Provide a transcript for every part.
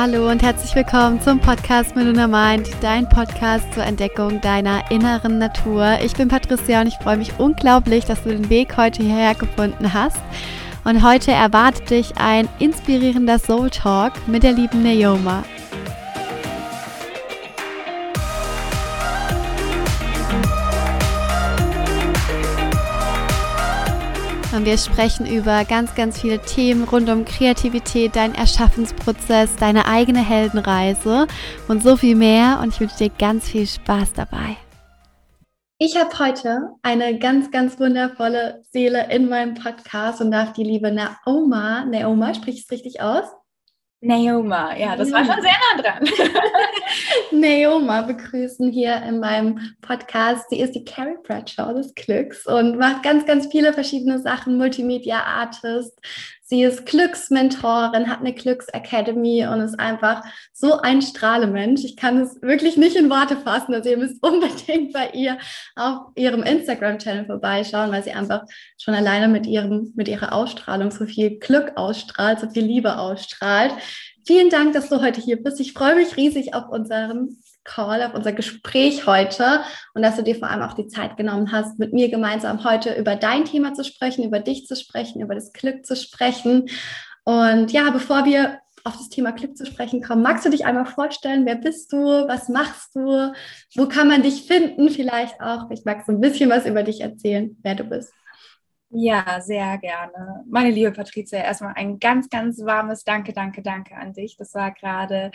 Hallo und herzlich willkommen zum Podcast Meluna Mind, dein Podcast zur Entdeckung deiner inneren Natur. Ich bin Patricia und ich freue mich unglaublich, dass du den Weg heute hierher gefunden hast. Und heute erwartet dich ein inspirierender Soul Talk mit der lieben Neoma. Und wir sprechen über ganz, ganz viele Themen rund um Kreativität, deinen Erschaffensprozess, deine eigene Heldenreise und so viel mehr. Und ich wünsche dir ganz viel Spaß dabei. Ich habe heute eine ganz, ganz wundervolle Seele in meinem Podcast und darf die liebe Naoma, Naoma, sprich ich es richtig aus? Naoma, ja, das war schon sehr nah dran. Naoma begrüßen hier in meinem Podcast. Sie ist die Carrie Bradshaw des Glücks und macht ganz, ganz viele verschiedene Sachen, Multimedia-Artist. Sie ist Glücksmentorin, hat eine Glücksacademy und ist einfach so ein Strahlemensch. Ich kann es wirklich nicht in Worte fassen. Also ihr müsst unbedingt bei ihr auf ihrem Instagram-Channel vorbeischauen, weil sie einfach schon alleine mit ihrem, mit ihrer Ausstrahlung so viel Glück ausstrahlt, so viel Liebe ausstrahlt. Vielen Dank, dass du heute hier bist. Ich freue mich riesig auf unseren Call, auf unser Gespräch heute und dass du dir vor allem auch die Zeit genommen hast, mit mir gemeinsam heute über dein Thema zu sprechen, über dich zu sprechen, über das Glück zu sprechen. Und ja, bevor wir auf das Thema Glück zu sprechen kommen, magst du dich einmal vorstellen, wer bist du, was machst du, wo kann man dich finden, vielleicht auch, ich mag so ein bisschen was über dich erzählen, wer du bist. Ja, sehr gerne. Meine liebe Patricia, erstmal ein ganz, ganz warmes Danke, danke, danke an dich. Das war gerade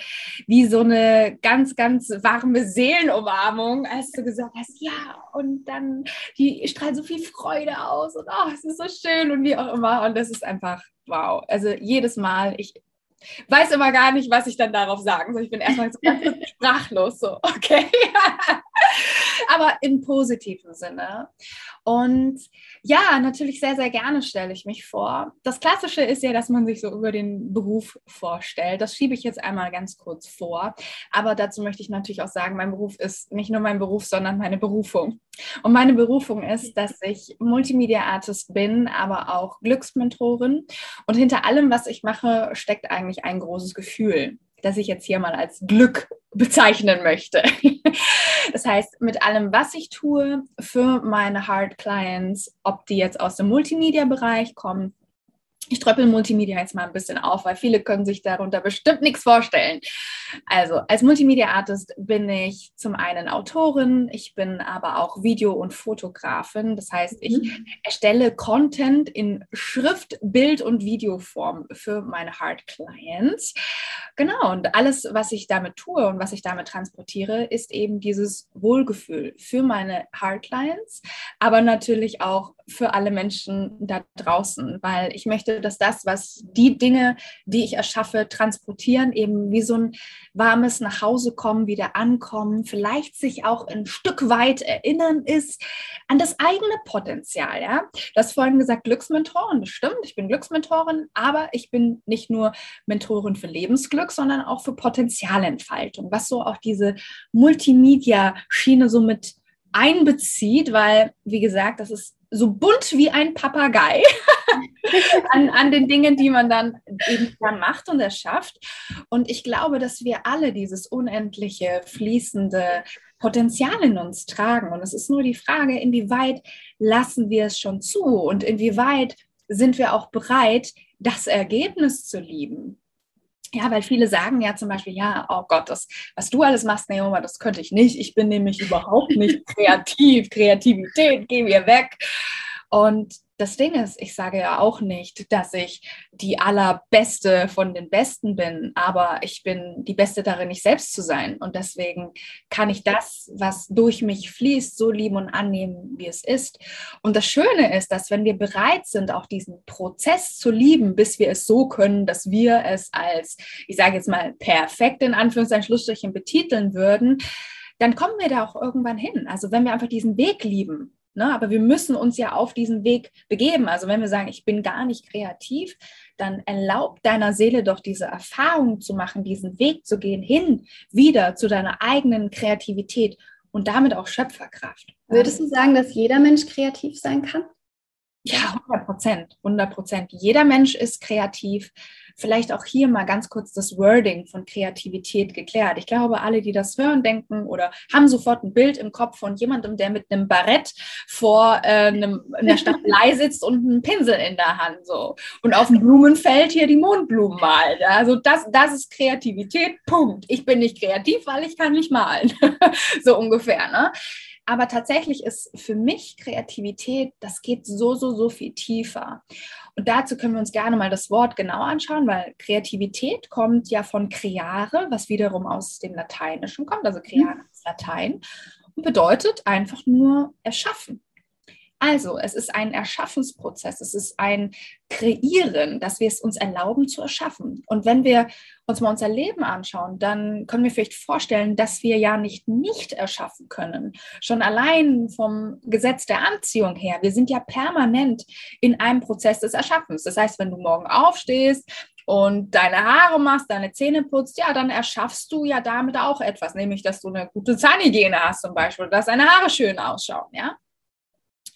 wie so eine ganz, ganz warme Seelenumarmung, als du gesagt hast, ja, und dann, die strahlt so viel Freude aus und oh, es ist so schön und wie auch immer. Und das ist einfach wow. Also jedes Mal, ich weiß immer gar nicht, was ich dann darauf sagen soll. Ich bin erstmal so sprachlos, so, okay. Aber im positiven Sinne. Und ja, natürlich sehr, sehr gerne stelle ich mich vor. Das Klassische ist ja, dass man sich so über den Beruf vorstellt. Das schiebe ich jetzt einmal ganz kurz vor. Aber dazu möchte ich natürlich auch sagen, mein Beruf ist nicht nur mein Beruf, sondern meine Berufung. Und meine Berufung ist, dass ich Multimedia-Artist bin, aber auch Glücksmentorin. Und hinter allem, was ich mache, steckt eigentlich ein großes Gefühl das ich jetzt hier mal als Glück bezeichnen möchte. Das heißt, mit allem, was ich tue für meine Hard Clients, ob die jetzt aus dem Multimedia-Bereich kommen ich tröppel Multimedia jetzt mal ein bisschen auf, weil viele können sich darunter bestimmt nichts vorstellen. Also als Multimedia-Artist bin ich zum einen Autorin, ich bin aber auch Video- und Fotografin. Das heißt, ich mhm. erstelle Content in Schrift, Bild und Videoform für meine Hard Clients. Genau, und alles, was ich damit tue und was ich damit transportiere, ist eben dieses Wohlgefühl für meine Hard Clients, aber natürlich auch für alle Menschen da draußen, weil ich möchte, dass das, was die Dinge, die ich erschaffe, transportieren, eben wie so ein warmes Nachhausekommen, wieder ankommen, vielleicht sich auch ein Stück weit erinnern ist an das eigene Potenzial. Ja? Du hast vorhin gesagt, Glücksmentorin, das stimmt, ich bin Glücksmentorin, aber ich bin nicht nur Mentorin für Lebensglück, sondern auch für Potenzialentfaltung, was so auch diese Multimedia-Schiene so mit einbezieht, weil, wie gesagt, das ist so bunt wie ein Papagei an, an den Dingen, die man dann eben dann macht und erschafft. Und ich glaube, dass wir alle dieses unendliche, fließende Potenzial in uns tragen. Und es ist nur die Frage, inwieweit lassen wir es schon zu und inwieweit sind wir auch bereit, das Ergebnis zu lieben. Ja, weil viele sagen ja zum Beispiel, ja, oh Gott, das, was du alles machst, Naoma, das könnte ich nicht. Ich bin nämlich überhaupt nicht kreativ. Kreativität, geh mir weg. Und das Ding ist, ich sage ja auch nicht, dass ich die allerbeste von den Besten bin, aber ich bin die Beste darin, ich selbst zu sein. Und deswegen kann ich das, was durch mich fließt, so lieben und annehmen, wie es ist. Und das Schöne ist, dass wenn wir bereit sind, auch diesen Prozess zu lieben, bis wir es so können, dass wir es als, ich sage jetzt mal, perfekt in Anführungszeichen Schlussstrichen betiteln würden, dann kommen wir da auch irgendwann hin. Also wenn wir einfach diesen Weg lieben, Ne? Aber wir müssen uns ja auf diesen Weg begeben. Also wenn wir sagen, ich bin gar nicht kreativ, dann erlaub deiner Seele doch diese Erfahrung zu machen, diesen Weg zu gehen, hin wieder zu deiner eigenen Kreativität und damit auch Schöpferkraft. Würdest du sagen, dass jeder Mensch kreativ sein kann? Ja, 100 Prozent, 100 Prozent. Jeder Mensch ist kreativ. Vielleicht auch hier mal ganz kurz das Wording von Kreativität geklärt. Ich glaube, alle, die das hören, denken oder haben sofort ein Bild im Kopf von jemandem, der mit einem Barett vor äh, einem, einer Staffelei sitzt und einen Pinsel in der Hand so und auf dem Blumenfeld hier die Mondblumen malt. Also das, das ist Kreativität. Punkt. Ich bin nicht kreativ, weil ich kann nicht malen. so ungefähr. Ne? Aber tatsächlich ist für mich Kreativität, das geht so, so, so viel tiefer. Und dazu können wir uns gerne mal das Wort genau anschauen, weil Kreativität kommt ja von creare, was wiederum aus dem Lateinischen kommt. Also creare mhm. ist Latein und bedeutet einfach nur erschaffen. Also, es ist ein Erschaffensprozess, es ist ein Kreieren, dass wir es uns erlauben zu erschaffen. Und wenn wir uns mal unser Leben anschauen, dann können wir vielleicht vorstellen, dass wir ja nicht nicht erschaffen können. Schon allein vom Gesetz der Anziehung her. Wir sind ja permanent in einem Prozess des Erschaffens. Das heißt, wenn du morgen aufstehst, und deine Haare machst, deine Zähne putzt, ja, dann erschaffst du ja damit auch etwas, nämlich dass du eine gute Zahnhygiene hast zum Beispiel, dass deine Haare schön ausschauen, ja.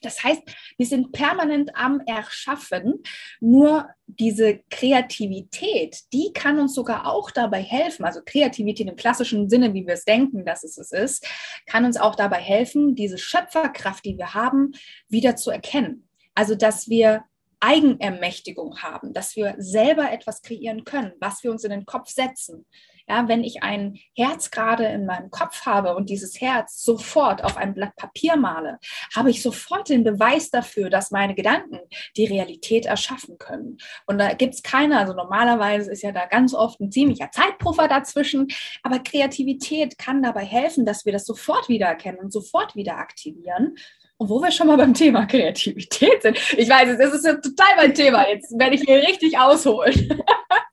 Das heißt, wir sind permanent am Erschaffen. Nur diese Kreativität, die kann uns sogar auch dabei helfen. Also Kreativität im klassischen Sinne, wie wir es denken, dass es es ist, kann uns auch dabei helfen, diese Schöpferkraft, die wir haben, wieder zu erkennen. Also, dass wir Eigenermächtigung haben, dass wir selber etwas kreieren können, was wir uns in den Kopf setzen. Ja, wenn ich ein Herz gerade in meinem Kopf habe und dieses Herz sofort auf ein Blatt Papier male, habe ich sofort den Beweis dafür, dass meine Gedanken die Realität erschaffen können. Und da gibt es keine, also normalerweise ist ja da ganz oft ein ziemlicher Zeitpuffer dazwischen, aber Kreativität kann dabei helfen, dass wir das sofort wieder erkennen und sofort wieder aktivieren. Und wo wir schon mal beim Thema Kreativität sind, ich weiß, es ist total mein Thema, jetzt werde ich hier richtig ausholen.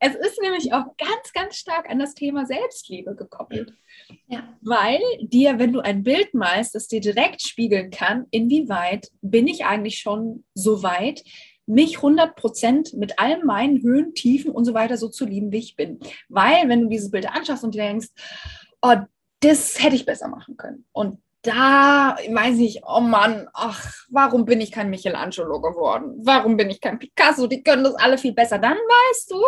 es ist nämlich auch ganz, ganz stark an das Thema Selbstliebe gekoppelt. Ja. Weil dir, wenn du ein Bild malst, das dir direkt spiegeln kann, inwieweit bin ich eigentlich schon so weit, mich 100% mit all meinen Höhen, Tiefen und so weiter so zu lieben, wie ich bin. Weil, wenn du dieses Bild anschaust und dir denkst, oh, das hätte ich besser machen können. Und da weiß ich, oh Mann, ach, warum bin ich kein Michelangelo geworden? Warum bin ich kein Picasso? Die können das alle viel besser. Dann weißt du,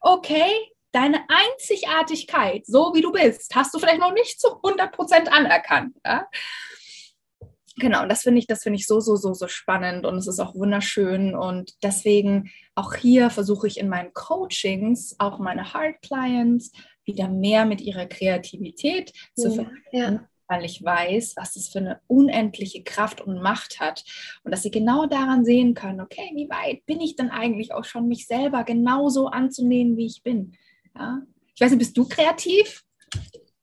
okay, deine Einzigartigkeit, so wie du bist, hast du vielleicht noch nicht zu 100% anerkannt. Ja? Genau, das finde ich, das finde ich so, so, so, so spannend und es ist auch wunderschön und deswegen auch hier versuche ich in meinen Coachings auch meine Hard Clients wieder mehr mit ihrer Kreativität ja, zu verbinden. Ja weil ich weiß, was das für eine unendliche Kraft und Macht hat. Und dass sie genau daran sehen können, okay, wie weit bin ich denn eigentlich auch schon, mich selber genauso anzunehmen, wie ich bin. Ja? Ich weiß nicht, bist du kreativ?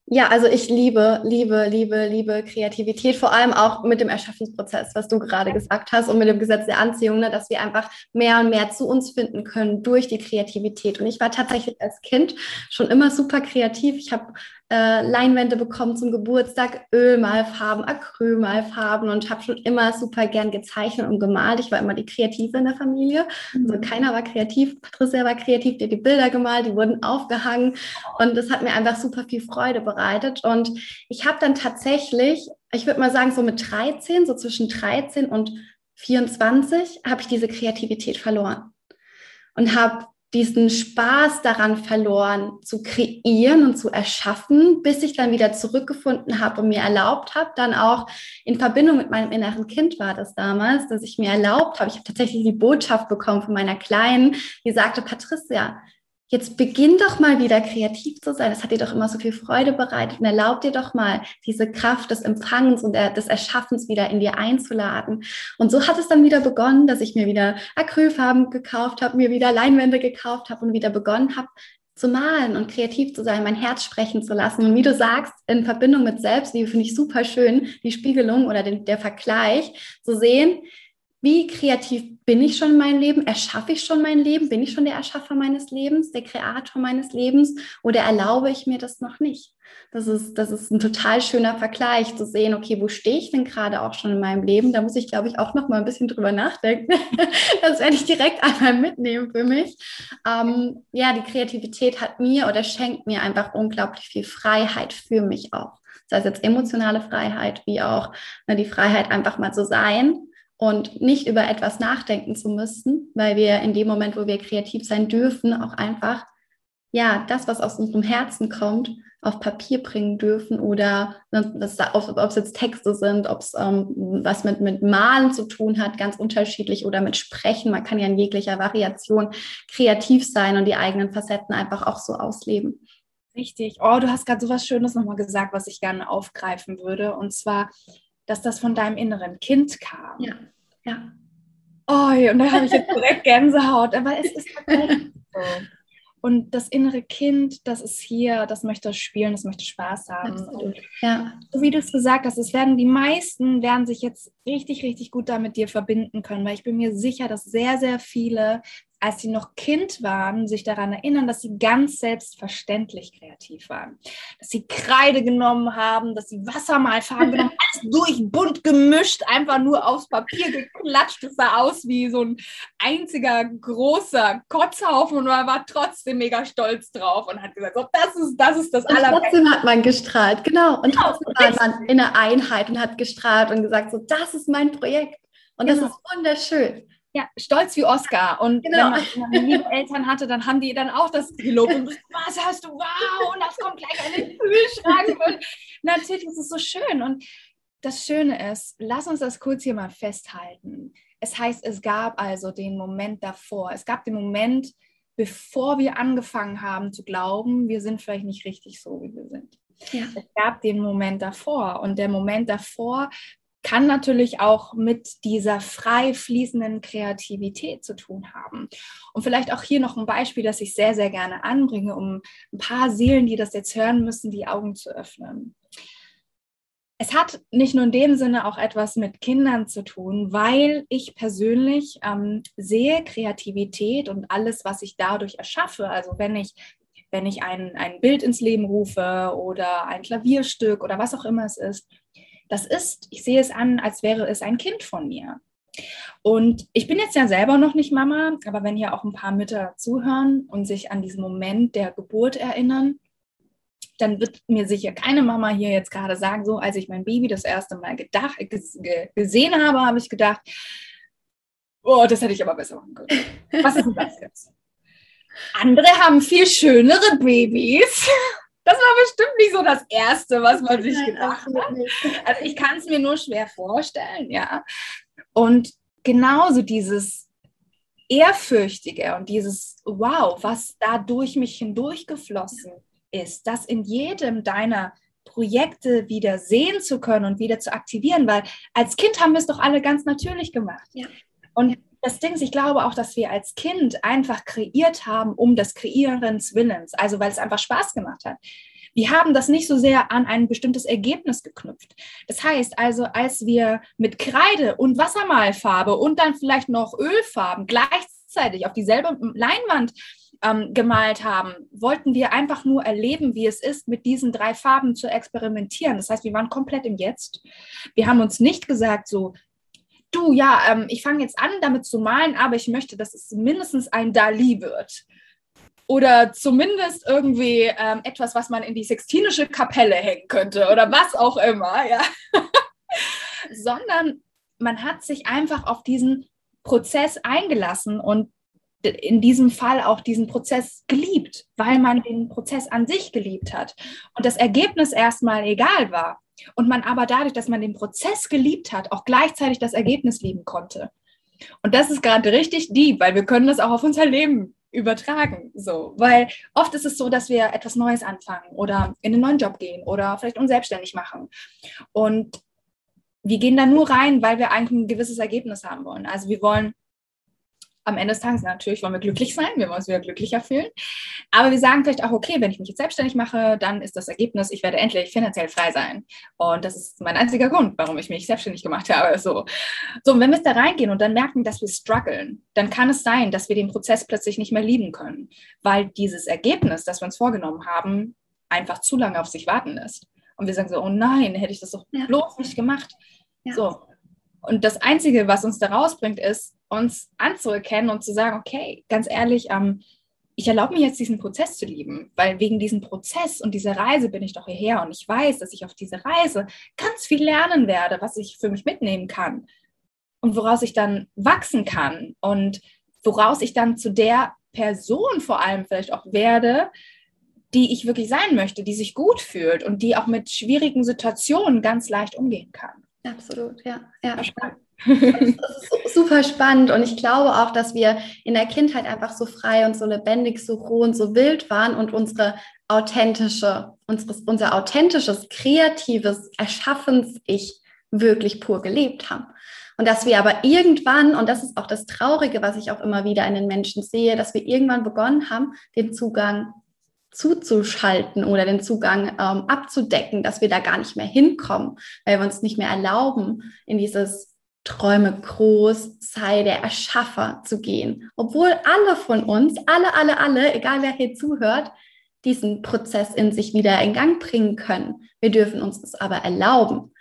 Ja, also ich liebe, liebe, liebe, liebe Kreativität, vor allem auch mit dem Erschaffungsprozess, was du gerade gesagt hast und mit dem Gesetz der Anziehung, ne, dass wir einfach mehr und mehr zu uns finden können durch die Kreativität. Und ich war tatsächlich als Kind schon immer super kreativ. Ich habe äh, Leinwände bekommen zum Geburtstag, Ölmalfarben, Acrylmalfarben und habe schon immer super gern gezeichnet und gemalt. Ich war immer die Kreative in der Familie. Also mhm. keiner war kreativ. Patricia war kreativ, die hat die Bilder gemalt, die wurden aufgehangen und das hat mir einfach super viel Freude bereitet. Und ich habe dann tatsächlich, ich würde mal sagen, so mit 13, so zwischen 13 und 24, habe ich diese Kreativität verloren und habe diesen Spaß daran verloren, zu kreieren und zu erschaffen, bis ich dann wieder zurückgefunden habe und mir erlaubt habe, dann auch in Verbindung mit meinem inneren Kind war das damals, dass ich mir erlaubt habe, ich habe tatsächlich die Botschaft bekommen von meiner Kleinen, die sagte, Patricia, jetzt beginn doch mal wieder kreativ zu sein. Das hat dir doch immer so viel Freude bereitet und erlaub dir doch mal diese Kraft des Empfangens und des Erschaffens wieder in dir einzuladen. Und so hat es dann wieder begonnen, dass ich mir wieder Acrylfarben gekauft habe, mir wieder Leinwände gekauft habe und wieder begonnen habe, zu malen und kreativ zu sein, mein Herz sprechen zu lassen. Und wie du sagst, in Verbindung mit Selbstliebe finde ich super schön, die Spiegelung oder den, der Vergleich zu sehen, wie kreativ bin ich schon in meinem Leben? Erschaffe ich schon mein Leben? Bin ich schon der Erschaffer meines Lebens, der Kreator meines Lebens? Oder erlaube ich mir das noch nicht? Das ist, das ist ein total schöner Vergleich zu sehen, okay, wo stehe ich denn gerade auch schon in meinem Leben? Da muss ich, glaube ich, auch noch mal ein bisschen drüber nachdenken. das werde ich direkt einmal mitnehmen für mich. Ähm, ja, die Kreativität hat mir oder schenkt mir einfach unglaublich viel Freiheit für mich auch. Sei es jetzt emotionale Freiheit, wie auch ne, die Freiheit, einfach mal zu sein und nicht über etwas nachdenken zu müssen, weil wir in dem Moment, wo wir kreativ sein dürfen, auch einfach ja, das, was aus unserem Herzen kommt, auf Papier bringen dürfen oder ob es jetzt Texte sind, ob es ähm, was mit, mit Malen zu tun hat, ganz unterschiedlich oder mit Sprechen. Man kann ja in jeglicher Variation kreativ sein und die eigenen Facetten einfach auch so ausleben. Richtig. Oh, du hast gerade so was Schönes nochmal gesagt, was ich gerne aufgreifen würde. Und zwar, dass das von deinem inneren Kind kam. Ja, ja. Oh, und da habe ich jetzt direkt Gänsehaut. Aber es ist tatsächlich so. Und das innere Kind, das ist hier, das möchte spielen, das möchte Spaß haben. Und ja. So wie du es gesagt hast, es werden die meisten werden sich jetzt richtig, richtig gut damit dir verbinden können, weil ich bin mir sicher, dass sehr, sehr viele als sie noch Kind waren, sich daran erinnern, dass sie ganz selbstverständlich kreativ waren. Dass sie Kreide genommen haben, dass sie Wassermalfarben genommen haben, alles durch, bunt gemischt, einfach nur aufs Papier geklatscht. Es sah aus wie so ein einziger großer Kotzhaufen und man war trotzdem mega stolz drauf und hat gesagt, so, das ist das, ist das Allerbeste. Trotzdem hat man gestrahlt, genau. Und genau, trotzdem war man in der Einheit und hat gestrahlt und gesagt, so, das ist mein Projekt. Und genau. das ist wunderschön. Ja, stolz wie Oscar. Und genau. wenn man liebe Eltern hatte, dann haben die dann auch das gelobt und was hast du, wow, und das kommt gleich an den Kühlschrank. Und natürlich ist es so schön. Und das Schöne ist, lass uns das kurz hier mal festhalten. Es heißt, es gab also den Moment davor. Es gab den Moment, bevor wir angefangen haben zu glauben, wir sind vielleicht nicht richtig so, wie wir sind. Ja. Es gab den Moment davor. Und der Moment davor kann natürlich auch mit dieser frei fließenden Kreativität zu tun haben. Und vielleicht auch hier noch ein Beispiel, das ich sehr, sehr gerne anbringe, um ein paar Seelen, die das jetzt hören müssen, die Augen zu öffnen. Es hat nicht nur in dem Sinne auch etwas mit Kindern zu tun, weil ich persönlich ähm, sehe Kreativität und alles, was ich dadurch erschaffe. Also wenn ich wenn ich ein, ein Bild ins Leben rufe oder ein Klavierstück oder was auch immer es ist, das ist, ich sehe es an, als wäre es ein Kind von mir. Und ich bin jetzt ja selber noch nicht Mama, aber wenn hier auch ein paar Mütter zuhören und sich an diesen Moment der Geburt erinnern, dann wird mir sicher keine Mama hier jetzt gerade sagen, so als ich mein Baby das erste Mal gedacht, gesehen habe, habe ich gedacht, oh, das hätte ich aber besser machen können. Was ist denn das jetzt? Andere haben viel schönere Babys das war bestimmt nicht so das Erste, was man sich gedacht hat. Also ich kann es mir nur schwer vorstellen, ja. Und genauso dieses Ehrfürchtige und dieses Wow, was da durch mich hindurchgeflossen ist, das in jedem deiner Projekte wieder sehen zu können und wieder zu aktivieren, weil als Kind haben wir es doch alle ganz natürlich gemacht. Ja. Und das Ding ist, ich glaube auch, dass wir als Kind einfach kreiert haben, um des Kreierens Willens, also weil es einfach Spaß gemacht hat. Wir haben das nicht so sehr an ein bestimmtes Ergebnis geknüpft. Das heißt also, als wir mit Kreide und Wassermalfarbe und dann vielleicht noch Ölfarben gleichzeitig auf dieselbe Leinwand ähm, gemalt haben, wollten wir einfach nur erleben, wie es ist, mit diesen drei Farben zu experimentieren. Das heißt, wir waren komplett im Jetzt. Wir haben uns nicht gesagt, so, du, ja, ähm, ich fange jetzt an, damit zu malen, aber ich möchte, dass es mindestens ein Dali wird. Oder zumindest irgendwie ähm, etwas, was man in die Sextinische Kapelle hängen könnte oder was auch immer, ja. Sondern man hat sich einfach auf diesen Prozess eingelassen und in diesem Fall auch diesen Prozess geliebt, weil man den Prozess an sich geliebt hat und das Ergebnis erstmal egal war und man aber dadurch, dass man den Prozess geliebt hat, auch gleichzeitig das Ergebnis lieben konnte. Und das ist gerade richtig deep, weil wir können das auch auf unser Leben übertragen, so, weil oft ist es so, dass wir etwas Neues anfangen oder in einen neuen Job gehen oder vielleicht uns selbstständig machen und wir gehen da nur rein, weil wir eigentlich ein gewisses Ergebnis haben wollen. Also wir wollen am Ende des Tages natürlich wollen wir glücklich sein, wir wollen uns wieder glücklicher fühlen. Aber wir sagen vielleicht auch, okay, wenn ich mich jetzt selbstständig mache, dann ist das Ergebnis, ich werde endlich finanziell frei sein. Und das ist mein einziger Grund, warum ich mich selbstständig gemacht habe. So, so und wenn wir da reingehen und dann merken, dass wir strugglen, dann kann es sein, dass wir den Prozess plötzlich nicht mehr lieben können, weil dieses Ergebnis, das wir uns vorgenommen haben, einfach zu lange auf sich warten lässt. Und wir sagen so, oh nein, hätte ich das doch ja. bloß nicht gemacht. Ja. So. Und das Einzige, was uns da rausbringt, ist, uns anzuerkennen und zu sagen, okay, ganz ehrlich, ähm, ich erlaube mir jetzt diesen Prozess zu lieben, weil wegen diesem Prozess und dieser Reise bin ich doch hierher und ich weiß, dass ich auf dieser Reise ganz viel lernen werde, was ich für mich mitnehmen kann. und woraus ich dann wachsen kann und woraus ich dann zu der Person vor allem vielleicht auch werde, die ich wirklich sein möchte, die sich gut fühlt und die auch mit schwierigen Situationen ganz leicht umgehen kann. Absolut, ja. ja. Super spannend und ich glaube auch, dass wir in der Kindheit einfach so frei und so lebendig, so roh und so wild waren und unsere authentische, unseres, unser authentisches, kreatives Erschaffens-Ich wirklich pur gelebt haben. Und dass wir aber irgendwann, und das ist auch das Traurige, was ich auch immer wieder in den Menschen sehe, dass wir irgendwann begonnen haben, den Zugang zuzuschalten oder den Zugang ähm, abzudecken, dass wir da gar nicht mehr hinkommen, weil wir uns nicht mehr erlauben, in dieses Träume groß, sei der Erschaffer zu gehen. Obwohl alle von uns, alle, alle, alle, egal wer hier zuhört, diesen Prozess in sich wieder in Gang bringen können. Wir dürfen uns das aber erlauben.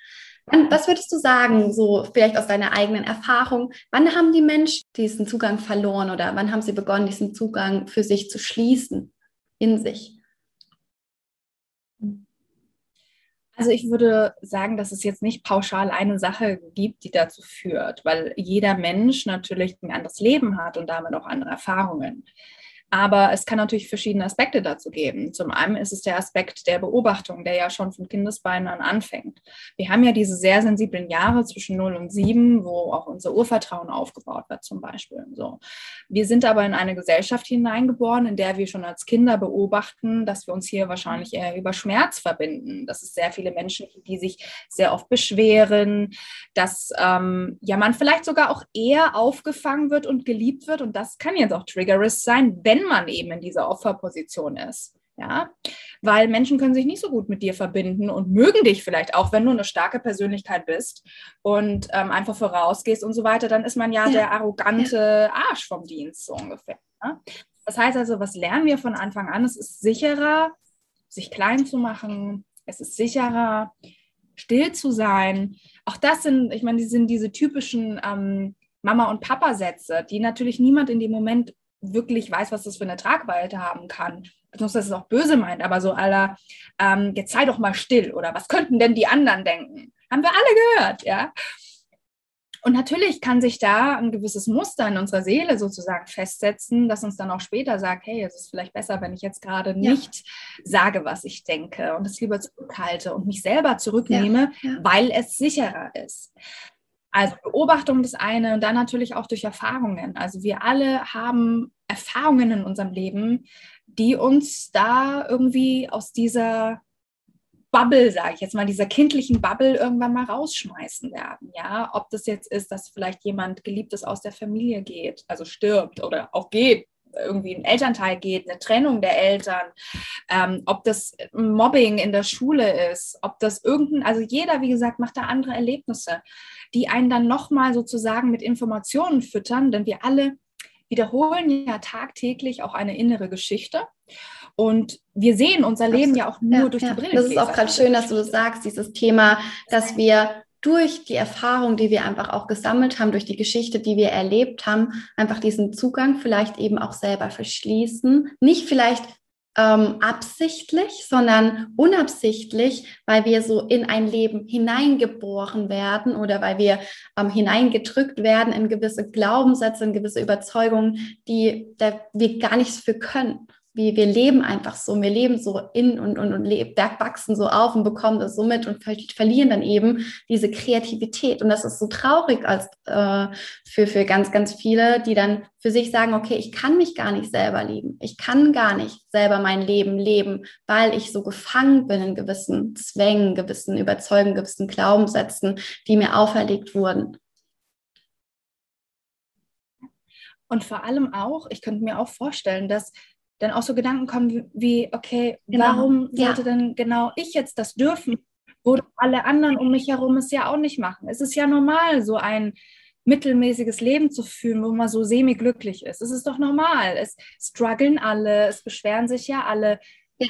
Was würdest du sagen, so vielleicht aus deiner eigenen Erfahrung, wann haben die Menschen diesen Zugang verloren oder wann haben sie begonnen, diesen Zugang für sich zu schließen in sich? Also ich würde sagen, dass es jetzt nicht pauschal eine Sache gibt, die dazu führt, weil jeder Mensch natürlich ein anderes Leben hat und damit auch andere Erfahrungen. Aber es kann natürlich verschiedene Aspekte dazu geben. Zum einen ist es der Aspekt der Beobachtung, der ja schon von Kindesbeinen an anfängt. Wir haben ja diese sehr sensiblen Jahre zwischen 0 und 7, wo auch unser Urvertrauen aufgebaut wird zum Beispiel. So. Wir sind aber in eine Gesellschaft hineingeboren, in der wir schon als Kinder beobachten, dass wir uns hier wahrscheinlich eher über Schmerz verbinden. Dass es sehr viele Menschen gibt, die sich sehr oft beschweren, dass ähm, ja man vielleicht sogar auch eher aufgefangen wird und geliebt wird. Und das kann jetzt auch Triggerist sein, wenn wenn man eben in dieser Opferposition ist. Ja, weil Menschen können sich nicht so gut mit dir verbinden und mögen dich vielleicht auch, wenn du eine starke Persönlichkeit bist und ähm, einfach vorausgehst und so weiter, dann ist man ja, ja. der arrogante Arsch vom Dienst, so ungefähr. Ne? Das heißt also, was lernen wir von Anfang an? Es ist sicherer, sich klein zu machen. Es ist sicherer, still zu sein. Auch das sind, ich meine, die sind diese typischen ähm, Mama- und Papa-Sätze, die natürlich niemand in dem Moment wirklich weiß, was das für eine Tragweite haben kann. Beziehungsweise dass es auch böse meint, aber so aller, ähm, jetzt sei doch mal still oder was könnten denn die anderen denken? Haben wir alle gehört, ja. Und natürlich kann sich da ein gewisses Muster in unserer Seele sozusagen festsetzen, das uns dann auch später sagt, hey, es ist vielleicht besser, wenn ich jetzt gerade nicht ja. sage, was ich denke und es lieber zurückhalte und mich selber zurücknehme, ja, ja. weil es sicherer ist. Also Beobachtung das eine und dann natürlich auch durch Erfahrungen. Also wir alle haben Erfahrungen in unserem Leben, die uns da irgendwie aus dieser Bubble, sage ich jetzt mal, dieser kindlichen Bubble irgendwann mal rausschmeißen werden. Ja, ob das jetzt ist, dass vielleicht jemand Geliebtes aus der Familie geht, also stirbt oder auch geht, irgendwie ein Elternteil geht, eine Trennung der Eltern, ähm, ob das Mobbing in der Schule ist, ob das irgendein, also jeder, wie gesagt, macht da andere Erlebnisse, die einen dann nochmal sozusagen mit Informationen füttern, denn wir alle wiederholen ja tagtäglich auch eine innere Geschichte. Und wir sehen unser Leben ja auch nur ja, durch ja. die Brille. Das ist auch gerade schön, dass du das sagst, dieses Thema, dass wir durch die Erfahrung, die wir einfach auch gesammelt haben, durch die Geschichte, die wir erlebt haben, einfach diesen Zugang vielleicht eben auch selber verschließen. Nicht vielleicht ähm, absichtlich, sondern unabsichtlich, weil wir so in ein Leben hineingeboren werden oder weil wir ähm, hineingedrückt werden in gewisse Glaubenssätze, in gewisse Überzeugungen, die wir gar nichts für können wir, wir leben einfach so, wir leben so in und, und, und wachsen so auf und bekommen das so mit und ver verlieren dann eben diese Kreativität. Und das ist so traurig als, äh, für, für ganz, ganz viele, die dann für sich sagen, okay, ich kann mich gar nicht selber lieben. Ich kann gar nicht selber mein Leben leben, weil ich so gefangen bin in gewissen Zwängen, gewissen Überzeugungen, gewissen Glaubenssätzen, die mir auferlegt wurden. Und vor allem auch, ich könnte mir auch vorstellen, dass dann auch so Gedanken kommen wie, okay, genau. warum ja. sollte denn genau ich jetzt das dürfen, wo alle anderen um mich herum es ja auch nicht machen? Es ist ja normal, so ein mittelmäßiges Leben zu führen, wo man so semi-glücklich ist. Es ist doch normal. Es strugglen alle, es beschweren sich ja alle. Ja.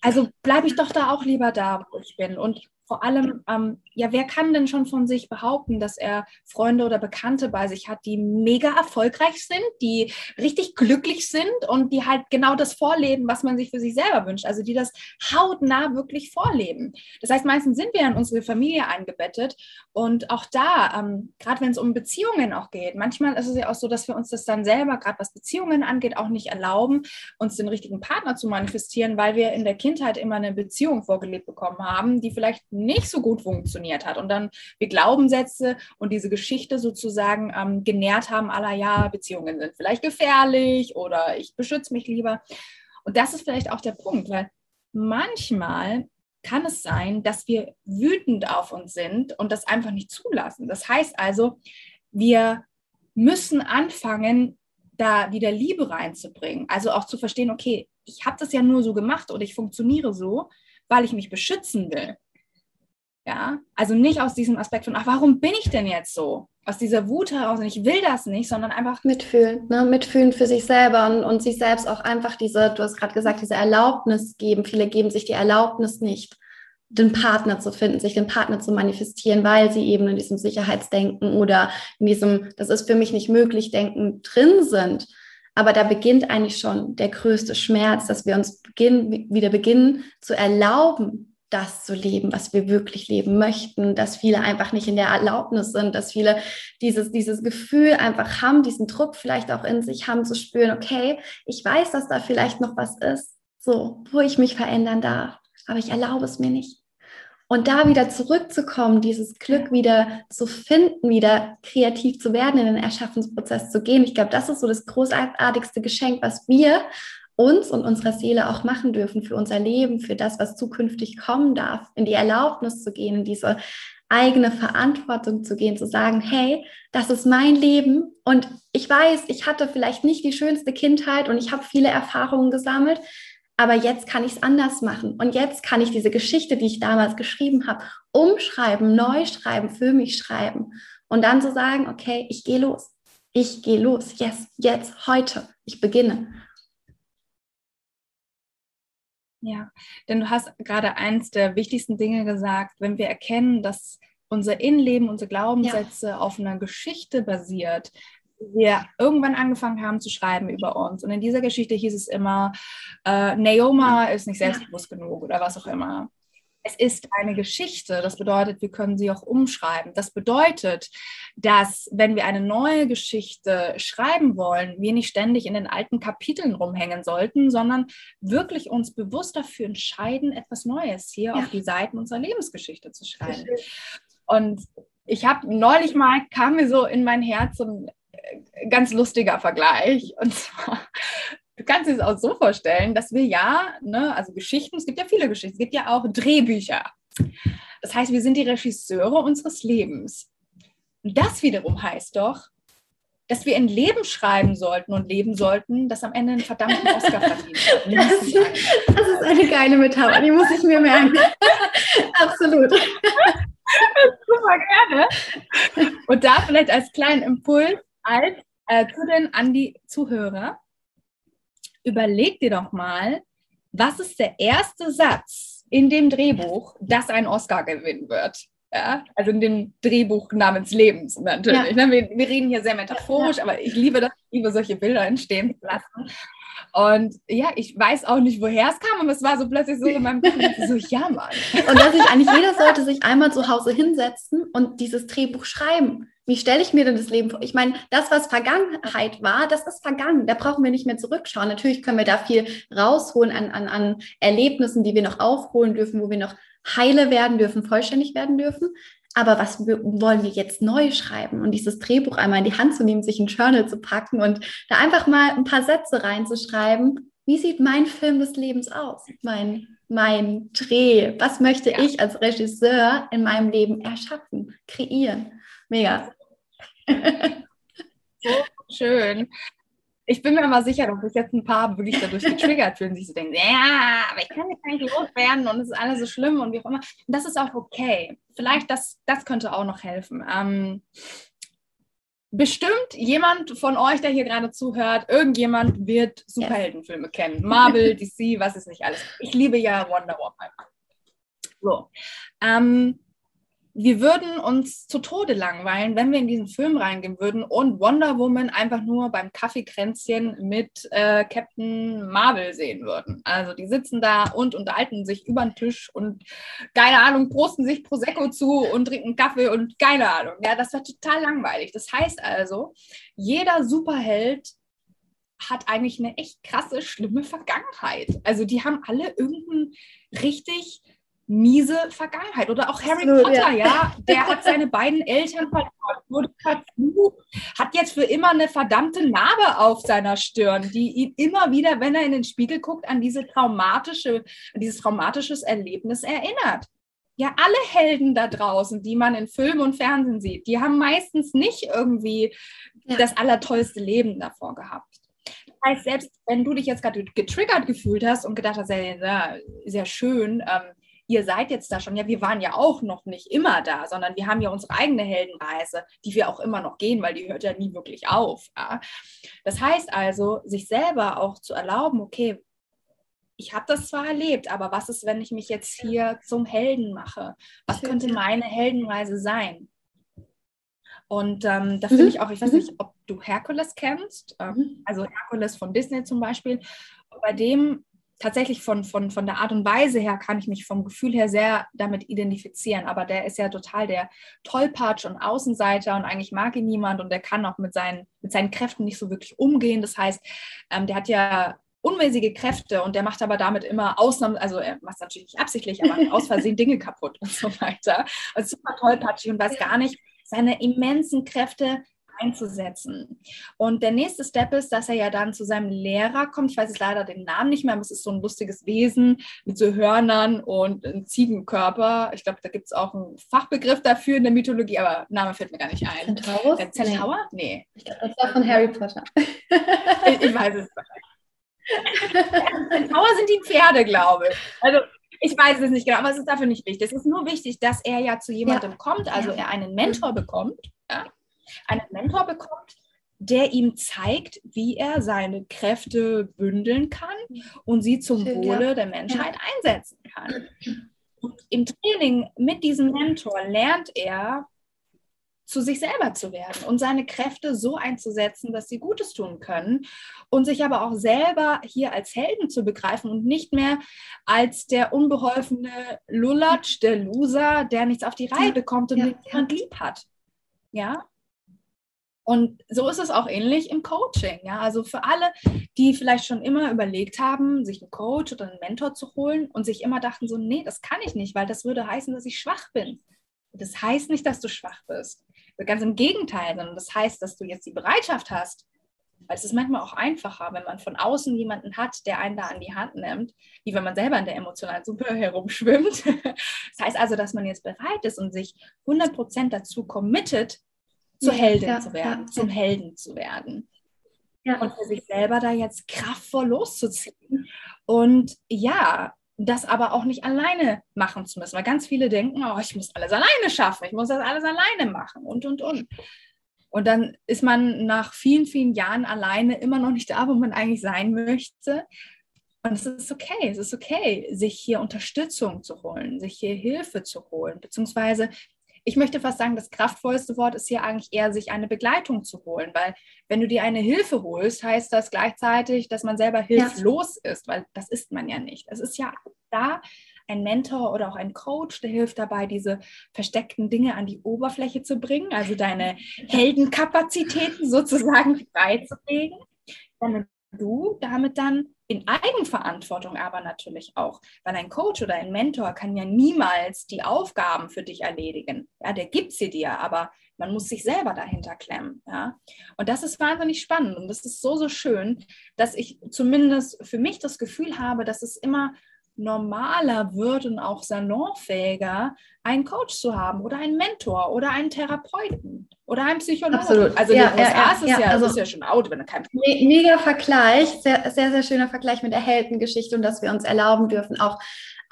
Also bleibe ich doch da auch lieber da, wo ich bin. Und vor allem, ähm, ja, wer kann denn schon von sich behaupten, dass er Freunde oder Bekannte bei sich hat, die mega erfolgreich sind, die richtig glücklich sind und die halt genau das vorleben, was man sich für sich selber wünscht, also die das hautnah wirklich vorleben. Das heißt, meistens sind wir in unsere Familie eingebettet und auch da, ähm, gerade wenn es um Beziehungen auch geht, manchmal ist es ja auch so, dass wir uns das dann selber, gerade was Beziehungen angeht, auch nicht erlauben, uns den richtigen Partner zu manifestieren, weil wir in der Kindheit immer eine Beziehung vorgelebt bekommen haben, die vielleicht nicht so gut funktioniert hat. Und dann wir Glaubenssätze und diese Geschichte sozusagen ähm, genährt haben, aller ja, Beziehungen sind vielleicht gefährlich oder ich beschütze mich lieber. Und das ist vielleicht auch der Punkt, weil manchmal kann es sein, dass wir wütend auf uns sind und das einfach nicht zulassen. Das heißt also, wir müssen anfangen, da wieder Liebe reinzubringen. Also auch zu verstehen, okay, ich habe das ja nur so gemacht oder ich funktioniere so, weil ich mich beschützen will. Ja, also nicht aus diesem Aspekt von, ach, warum bin ich denn jetzt so? Aus dieser Wut heraus und ich will das nicht, sondern einfach. Mitfühlen, ne? mitfühlen für sich selber und, und sich selbst auch einfach diese, du hast gerade gesagt, diese Erlaubnis geben. Viele geben sich die Erlaubnis nicht, den Partner zu finden, sich den Partner zu manifestieren, weil sie eben in diesem Sicherheitsdenken oder in diesem, das ist für mich nicht möglich, Denken drin sind. Aber da beginnt eigentlich schon der größte Schmerz, dass wir uns beginnen, wieder beginnen zu erlauben, das zu leben, was wir wirklich leben möchten, dass viele einfach nicht in der Erlaubnis sind, dass viele dieses, dieses Gefühl einfach haben, diesen Druck vielleicht auch in sich haben, zu spüren, okay, ich weiß, dass da vielleicht noch was ist, so, wo ich mich verändern darf, aber ich erlaube es mir nicht. Und da wieder zurückzukommen, dieses Glück wieder zu finden, wieder kreativ zu werden, in den Erschaffensprozess zu gehen. Ich glaube, das ist so das großartigste Geschenk, was wir uns und unserer Seele auch machen dürfen für unser Leben, für das, was zukünftig kommen darf, in die Erlaubnis zu gehen, in diese eigene Verantwortung zu gehen, zu sagen, hey, das ist mein Leben und ich weiß, ich hatte vielleicht nicht die schönste Kindheit und ich habe viele Erfahrungen gesammelt, aber jetzt kann ich es anders machen und jetzt kann ich diese Geschichte, die ich damals geschrieben habe, umschreiben, neu schreiben, für mich schreiben und dann zu so sagen, okay, ich gehe los. Ich gehe los. Yes, jetzt, heute. Ich beginne. Ja, denn du hast gerade eins der wichtigsten Dinge gesagt, wenn wir erkennen, dass unser Innenleben, unsere Glaubenssätze ja. auf einer Geschichte basiert, wir irgendwann angefangen haben zu schreiben über uns. Und in dieser Geschichte hieß es immer, äh, Naoma ist nicht selbstbewusst genug oder was auch immer es ist eine Geschichte. Das bedeutet, wir können sie auch umschreiben. Das bedeutet, dass wenn wir eine neue Geschichte schreiben wollen, wir nicht ständig in den alten Kapiteln rumhängen sollten, sondern wirklich uns bewusst dafür entscheiden, etwas Neues hier ja. auf die Seiten unserer Lebensgeschichte zu schreiben. Und ich habe neulich mal, kam mir so in mein Herz so ein äh, ganz lustiger Vergleich. Und zwar du kannst dir das auch so vorstellen, dass wir ja, ne, also Geschichten, es gibt ja viele Geschichten, es gibt ja auch Drehbücher. Das heißt, wir sind die Regisseure unseres Lebens. Und das wiederum heißt doch, dass wir ein Leben schreiben sollten und leben sollten, das am Ende einen verdammten Oscar verdient. Das, das ist eine geile Metapher, die muss ich mir merken. Absolut. Super gerne. Und da vielleicht als kleinen Impuls als, äh, zu den an die Zuhörer überleg dir doch mal, was ist der erste Satz in dem Drehbuch, das einen Oscar gewinnen wird? Ja, also in dem Drehbuch namens Lebens natürlich. Ja. Ne? Wir, wir, reden hier sehr metaphorisch, ja. aber ich liebe das, ich liebe solche Bilder entstehen zu lassen. Und ja, ich weiß auch nicht, woher es kam, aber es war so plötzlich so in meinem Kopf, so, ja, Mann. Und dass ich eigentlich, jeder sollte sich einmal zu Hause hinsetzen und dieses Drehbuch schreiben. Wie stelle ich mir denn das Leben vor? Ich meine, das, was Vergangenheit war, das ist vergangen. Da brauchen wir nicht mehr zurückschauen. Natürlich können wir da viel rausholen an, an, an Erlebnissen, die wir noch aufholen dürfen, wo wir noch heile werden dürfen, vollständig werden dürfen. Aber was wollen wir jetzt neu schreiben? Und dieses Drehbuch einmal in die Hand zu nehmen, sich ein Journal zu packen und da einfach mal ein paar Sätze reinzuschreiben. Wie sieht mein Film des Lebens aus? Mein, mein Dreh. Was möchte ja. ich als Regisseur in meinem Leben erschaffen, kreieren? Mega. so schön. Ich bin mir immer sicher, dass sich jetzt ein paar wirklich dadurch getriggert fühlen, sich so denken, ja, aber ich kann jetzt nicht loswerden und es ist alles so schlimm und wie auch immer. Und das ist auch okay. Vielleicht das, das könnte auch noch helfen. Ähm, bestimmt jemand von euch, der hier gerade zuhört, irgendjemand wird Superheldenfilme kennen. Marvel, DC, was ist nicht alles. Ich liebe ja Wonder Woman. So. Ähm, wir würden uns zu Tode langweilen, wenn wir in diesen Film reingehen würden und Wonder Woman einfach nur beim Kaffeekränzchen mit äh, Captain Marvel sehen würden. Also die sitzen da und unterhalten sich über den Tisch und keine Ahnung, prosten sich Prosecco zu und trinken Kaffee und keine Ahnung. Ja, das wäre total langweilig. Das heißt also, jeder Superheld hat eigentlich eine echt krasse, schlimme Vergangenheit. Also die haben alle irgendeinen richtig miese Vergangenheit. Oder auch Harry Absolut, Potter, ja. ja. der hat seine beiden Eltern verloren, wurde verflucht, hat jetzt für immer eine verdammte Narbe auf seiner Stirn, die ihn immer wieder, wenn er in den Spiegel guckt, an diese traumatische, dieses traumatisches Erlebnis erinnert. Ja, alle Helden da draußen, die man in Film und Fernsehen sieht, die haben meistens nicht irgendwie ja. das allertollste Leben davor gehabt. Das heißt, selbst wenn du dich jetzt gerade getriggert gefühlt hast und gedacht hast, ja, sehr schön, ähm, ihr seid jetzt da schon. Ja, wir waren ja auch noch nicht immer da, sondern wir haben ja unsere eigene Heldenreise, die wir auch immer noch gehen, weil die hört ja nie wirklich auf. Ja? Das heißt also, sich selber auch zu erlauben, okay, ich habe das zwar erlebt, aber was ist, wenn ich mich jetzt hier zum Helden mache? Was könnte meine Heldenreise sein? Und ähm, da finde mhm. ich auch, ich weiß mhm. nicht, ob du Herkules kennst, ähm, mhm. also Herkules von Disney zum Beispiel. Bei dem tatsächlich von, von, von der Art und Weise her kann ich mich vom Gefühl her sehr damit identifizieren. Aber der ist ja total der Tollpatsch und Außenseiter und eigentlich mag ihn niemand und der kann auch mit seinen, mit seinen Kräften nicht so wirklich umgehen. Das heißt, ähm, der hat ja unmäßige Kräfte und der macht aber damit immer Ausnahmen, also er macht es natürlich nicht absichtlich, aber aus Versehen Dinge kaputt und so weiter. Also super tollpatschig und weiß gar nicht, seine immensen Kräfte einzusetzen. Und der nächste Step ist, dass er ja dann zu seinem Lehrer kommt. Ich weiß jetzt leider den Namen nicht mehr, aber es ist so ein lustiges Wesen mit so Hörnern und einem Ziegenkörper. Ich glaube, da gibt es auch einen Fachbegriff dafür in der Mythologie, aber Name fällt mir gar nicht ein. Centaurus? Centaur? Nee. Ich glaube, das war von Harry Potter. ich, ich weiß es nicht. Centaur sind die Pferde, glaube ich. Also ich weiß es nicht genau, aber es ist dafür nicht wichtig. Es ist nur wichtig, dass er ja zu jemandem ja. kommt, also er einen Mentor bekommt. Ja? Einen Mentor bekommt, der ihm zeigt, wie er seine Kräfte bündeln kann und sie zum Schön, Wohle ja. der Menschheit einsetzen kann. Und im Training mit diesem Mentor lernt er, zu sich selber zu werden und seine Kräfte so einzusetzen, dass sie Gutes tun können und sich aber auch selber hier als Helden zu begreifen und nicht mehr als der unbeholfene Lulatsch, der Loser, der nichts auf die Reihe bekommt und ja, niemand lieb hat. Ja, und so ist es auch ähnlich im Coaching. Ja? Also für alle, die vielleicht schon immer überlegt haben, sich einen Coach oder einen Mentor zu holen und sich immer dachten so, nee, das kann ich nicht, weil das würde heißen, dass ich schwach bin. Das heißt nicht, dass du schwach bist. Ganz im Gegenteil, sondern das heißt, dass du jetzt die Bereitschaft hast, weil es ist manchmal auch einfacher, wenn man von außen jemanden hat, der einen da an die Hand nimmt, wie wenn man selber in der emotionalen Suppe herumschwimmt. Das heißt also, dass man jetzt bereit ist und sich 100% dazu committet, zur Heldin ja, zu werden, ja, zum Helden zu werden. Ja. Und für sich selber da jetzt kraftvoll loszuziehen. Und ja, das aber auch nicht alleine machen zu müssen. Weil ganz viele denken, oh, ich muss alles alleine schaffen, ich muss das alles alleine machen und, und, und. Und dann ist man nach vielen, vielen Jahren alleine immer noch nicht da, wo man eigentlich sein möchte. Und es ist okay, es ist okay, sich hier Unterstützung zu holen, sich hier Hilfe zu holen, beziehungsweise ich möchte fast sagen, das kraftvollste Wort ist hier eigentlich eher, sich eine Begleitung zu holen, weil wenn du dir eine Hilfe holst, heißt das gleichzeitig, dass man selber hilflos ja. ist, weil das ist man ja nicht. Es ist ja da ein Mentor oder auch ein Coach, der hilft dabei, diese versteckten Dinge an die Oberfläche zu bringen, also deine Heldenkapazitäten sozusagen freizulegen, damit du damit dann in Eigenverantwortung aber natürlich auch, weil ein Coach oder ein Mentor kann ja niemals die Aufgaben für dich erledigen. Ja, der gibt sie dir, aber man muss sich selber dahinter klemmen. Ja? Und das ist wahnsinnig spannend und das ist so, so schön, dass ich zumindest für mich das Gefühl habe, dass es immer normaler wird und auch salonfähiger, einen Coach zu haben oder einen Mentor oder einen Therapeuten oder einen Psychologen. Absolut. Also ja, in den USA ja, ist es ja, ja, also, ist ja schon out, wenn du kein Mega Vergleich, sehr, sehr, sehr schöner Vergleich mit der Heldengeschichte und dass wir uns erlauben dürfen, auch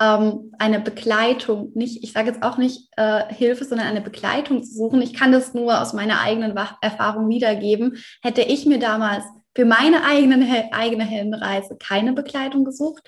ähm, eine Begleitung, nicht, ich sage jetzt auch nicht äh, Hilfe, sondern eine Begleitung zu suchen. Ich kann das nur aus meiner eigenen Erfahrung wiedergeben. Hätte ich mir damals für meine eigene, eigene Heldenreise keine Begleitung gesucht,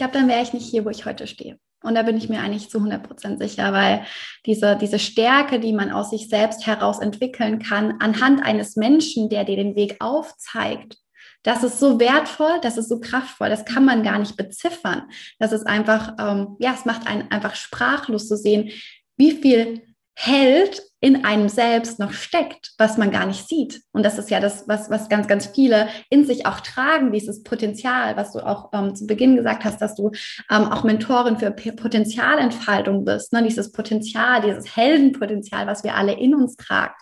glaube, dann wäre ich nicht hier, wo ich heute stehe. Und da bin ich mir eigentlich zu 100 Prozent sicher, weil diese, diese Stärke, die man aus sich selbst heraus entwickeln kann, anhand eines Menschen, der dir den Weg aufzeigt, das ist so wertvoll, das ist so kraftvoll, das kann man gar nicht beziffern. Das ist einfach, ähm, ja, es macht einen einfach sprachlos zu sehen, wie viel Held in einem selbst noch steckt, was man gar nicht sieht. Und das ist ja das, was, was ganz, ganz viele in sich auch tragen, dieses Potenzial, was du auch ähm, zu Beginn gesagt hast, dass du ähm, auch Mentorin für Potenzialentfaltung bist, ne? dieses Potenzial, dieses Heldenpotenzial, was wir alle in uns tragen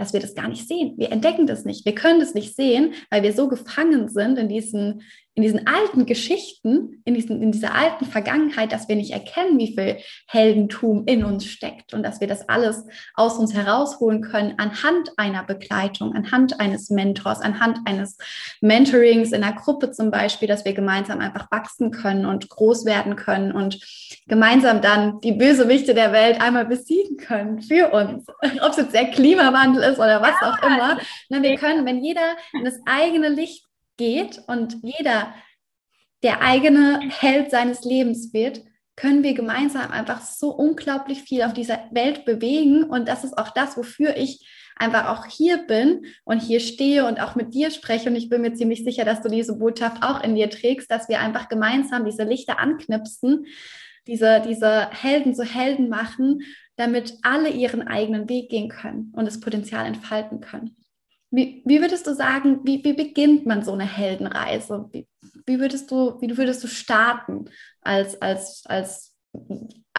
dass wir das gar nicht sehen. Wir entdecken das nicht. Wir können das nicht sehen, weil wir so gefangen sind in diesen, in diesen alten Geschichten, in, diesen, in dieser alten Vergangenheit, dass wir nicht erkennen, wie viel Heldentum in uns steckt und dass wir das alles aus uns herausholen können anhand einer Begleitung, anhand eines Mentors, anhand eines Mentorings in einer Gruppe zum Beispiel, dass wir gemeinsam einfach wachsen können und groß werden können und gemeinsam dann die Bösewichte der Welt einmal besiegen können für uns. Ob es jetzt der Klimawandel ist oder was auch immer. Ne, wir können, wenn jeder in das eigene Licht geht und jeder der eigene Held seines Lebens wird, können wir gemeinsam einfach so unglaublich viel auf dieser Welt bewegen. Und das ist auch das, wofür ich einfach auch hier bin und hier stehe und auch mit dir spreche. Und ich bin mir ziemlich sicher, dass du diese Botschaft auch in dir trägst, dass wir einfach gemeinsam diese Lichter anknipsen, diese, diese Helden zu Helden machen, damit alle ihren eigenen Weg gehen können und das Potenzial entfalten können. Wie, wie würdest du sagen, wie, wie beginnt man so eine Heldenreise? Wie, wie, würdest, du, wie würdest du starten als, als, als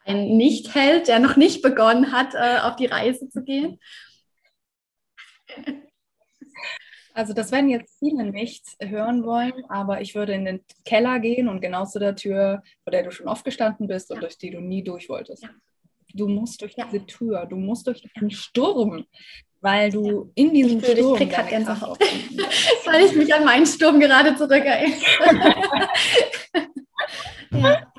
ein Nicht-Held, der noch nicht begonnen hat, äh, auf die Reise zu gehen? Also das werden jetzt viele nicht hören wollen, aber ich würde in den Keller gehen und genau zu der Tür, vor der du schon oft gestanden bist ja. und durch die du nie durch wolltest. Ja. Du musst durch ja. diese Tür, du musst durch den Sturm weil du in diesem ich Sturm. Ich krieg gerade Gänsehaut, weil ich mich an meinen Sturm gerade zurückerinnere. ja.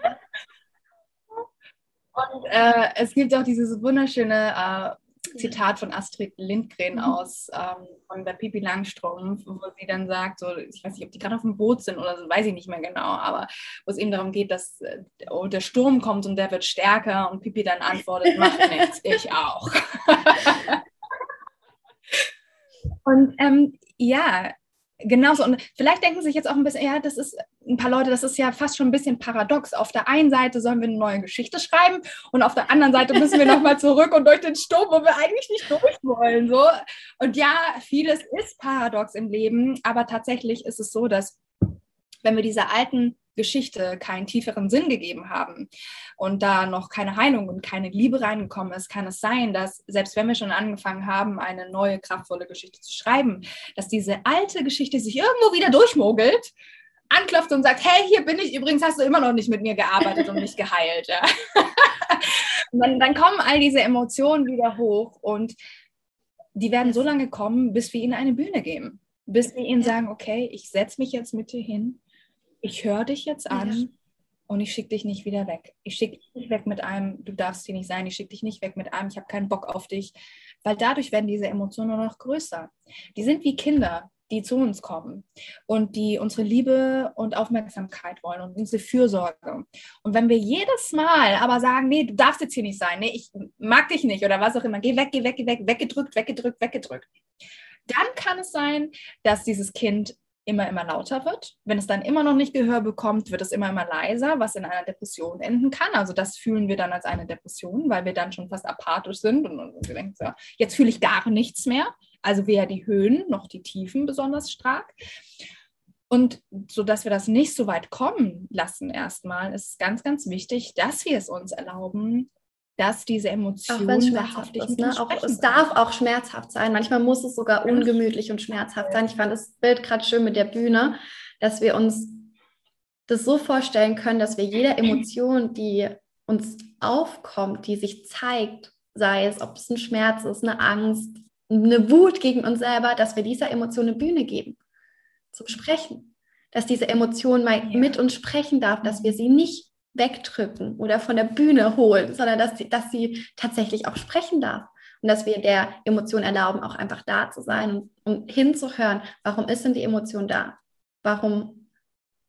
Und äh, es gibt auch dieses wunderschöne äh, Zitat von Astrid Lindgren mhm. aus ähm, von der Pipi Langstrumpf, wo sie dann sagt, so, ich weiß nicht, ob die gerade auf dem Boot sind oder so, weiß ich nicht mehr genau, aber wo es eben darum geht, dass oh, der Sturm kommt und der wird stärker und Pipi dann antwortet, mach nichts, ich auch. Und ähm, ja, genauso. Und vielleicht denken sich jetzt auch ein bisschen, ja, das ist ein paar Leute, das ist ja fast schon ein bisschen paradox. Auf der einen Seite sollen wir eine neue Geschichte schreiben und auf der anderen Seite müssen wir nochmal zurück und durch den Sturm, wo wir eigentlich nicht durch wollen. So. Und ja, vieles ist paradox im Leben, aber tatsächlich ist es so, dass wenn wir diese alten Geschichte keinen tieferen Sinn gegeben haben und da noch keine Heilung und keine Liebe reingekommen ist, kann es sein, dass selbst wenn wir schon angefangen haben, eine neue kraftvolle Geschichte zu schreiben, dass diese alte Geschichte sich irgendwo wieder durchmogelt, anklopft und sagt, hey, hier bin ich, übrigens hast du immer noch nicht mit mir gearbeitet und mich geheilt. Ja. dann, dann kommen all diese Emotionen wieder hoch und die werden so lange kommen, bis wir ihnen eine Bühne geben. Bis wir ihnen sagen, okay, ich setze mich jetzt mit dir hin ich höre dich jetzt an ja. und ich schicke dich nicht wieder weg. Ich schicke dich nicht weg mit einem, du darfst hier nicht sein, ich schicke dich nicht weg mit einem, ich habe keinen Bock auf dich, weil dadurch werden diese Emotionen nur noch größer. Die sind wie Kinder, die zu uns kommen und die unsere Liebe und Aufmerksamkeit wollen und unsere Fürsorge. Und wenn wir jedes Mal aber sagen, nee, du darfst jetzt hier nicht sein, nee, ich mag dich nicht oder was auch immer, geh weg, geh weg, geh weg, weggedrückt, weggedrückt, weggedrückt, dann kann es sein, dass dieses Kind immer, immer lauter wird. Wenn es dann immer noch nicht Gehör bekommt, wird es immer, immer leiser, was in einer Depression enden kann. Also das fühlen wir dann als eine Depression, weil wir dann schon fast apathisch sind und, und wir denken, so, jetzt fühle ich gar nichts mehr. Also weder die Höhen noch die Tiefen besonders stark. Und so dass wir das nicht so weit kommen lassen erstmal, ist ganz, ganz wichtig, dass wir es uns erlauben, dass diese Emotion auch schmerzhaft ist. Ne? Auch, es darf auch schmerzhaft sein. Manchmal muss es sogar ungemütlich und schmerzhaft sein. Ich fand das Bild gerade schön mit der Bühne, dass wir uns das so vorstellen können, dass wir jede Emotion, die uns aufkommt, die sich zeigt, sei es, ob es ein Schmerz ist, eine Angst, eine Wut gegen uns selber, dass wir dieser Emotion eine Bühne geben, zum Sprechen. Dass diese Emotion mal ja. mit uns sprechen darf, dass wir sie nicht wegdrücken oder von der Bühne holen, sondern dass sie, dass sie tatsächlich auch sprechen darf. Und dass wir der Emotion erlauben, auch einfach da zu sein und, hinzuhören, warum ist denn die Emotion da? Warum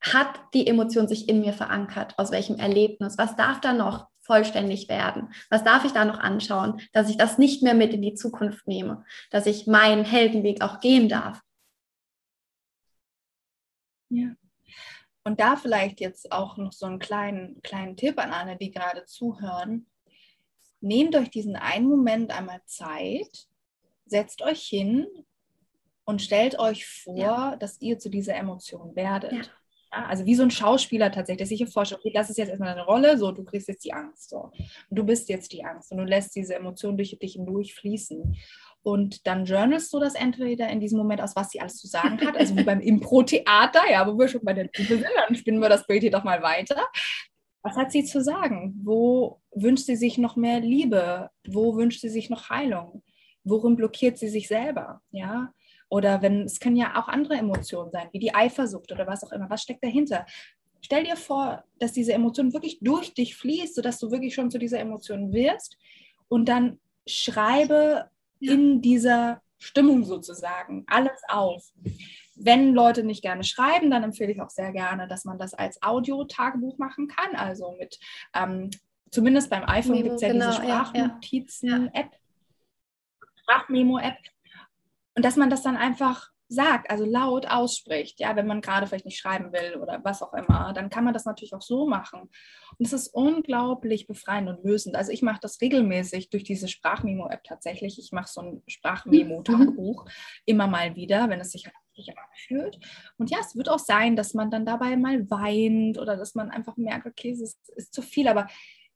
hat die Emotion sich in mir verankert? Aus welchem Erlebnis? Was darf da noch vollständig werden? Was darf ich da noch anschauen, dass ich das nicht mehr mit in die Zukunft nehme, dass ich meinen Heldenweg auch gehen darf? Ja. Und da vielleicht jetzt auch noch so einen kleinen, kleinen Tipp an alle, die gerade zuhören. Nehmt euch diesen einen Moment einmal Zeit, setzt euch hin und stellt euch vor, ja. dass ihr zu dieser Emotion werdet. Ja. Ja, also wie so ein Schauspieler tatsächlich, der sich hier vorstellt, okay, das ist jetzt erstmal deine Rolle, so, du kriegst jetzt die Angst, so. Und du bist jetzt die Angst und du lässt diese Emotion durch dich hindurch fließen. Und dann journalst du das entweder in diesem Moment aus, was sie alles zu sagen hat, also wie beim Impro-Theater, ja, wo wir schon bei der Gruppe sind, dann spinnen wir das Bild hier doch mal weiter. Was hat sie zu sagen? Wo wünscht sie sich noch mehr Liebe? Wo wünscht sie sich noch Heilung? Worin blockiert sie sich selber? Ja, oder wenn, es können ja auch andere Emotionen sein, wie die Eifersucht oder was auch immer. Was steckt dahinter? Stell dir vor, dass diese Emotion wirklich durch dich fließt, sodass du wirklich schon zu dieser Emotion wirst. Und dann schreibe. In dieser Stimmung sozusagen alles auf. Wenn Leute nicht gerne schreiben, dann empfehle ich auch sehr gerne, dass man das als Audio-Tagebuch machen kann. Also mit, ähm, zumindest beim iPhone gibt es ja genau, diese Sprachnotizen-App, ja, Sprachmemo-App. Und dass man das dann einfach sagt, also laut ausspricht, ja, wenn man gerade vielleicht nicht schreiben will oder was auch immer, dann kann man das natürlich auch so machen. Und es ist unglaublich befreiend und lösend. Also ich mache das regelmäßig durch diese Sprachmemo-App tatsächlich. Ich mache so ein Sprachmemo-Tagebuch mhm. immer mal wieder, wenn es sich halt richtig anfühlt. Und ja, es wird auch sein, dass man dann dabei mal weint oder dass man einfach merkt, okay, es ist, ist zu viel, aber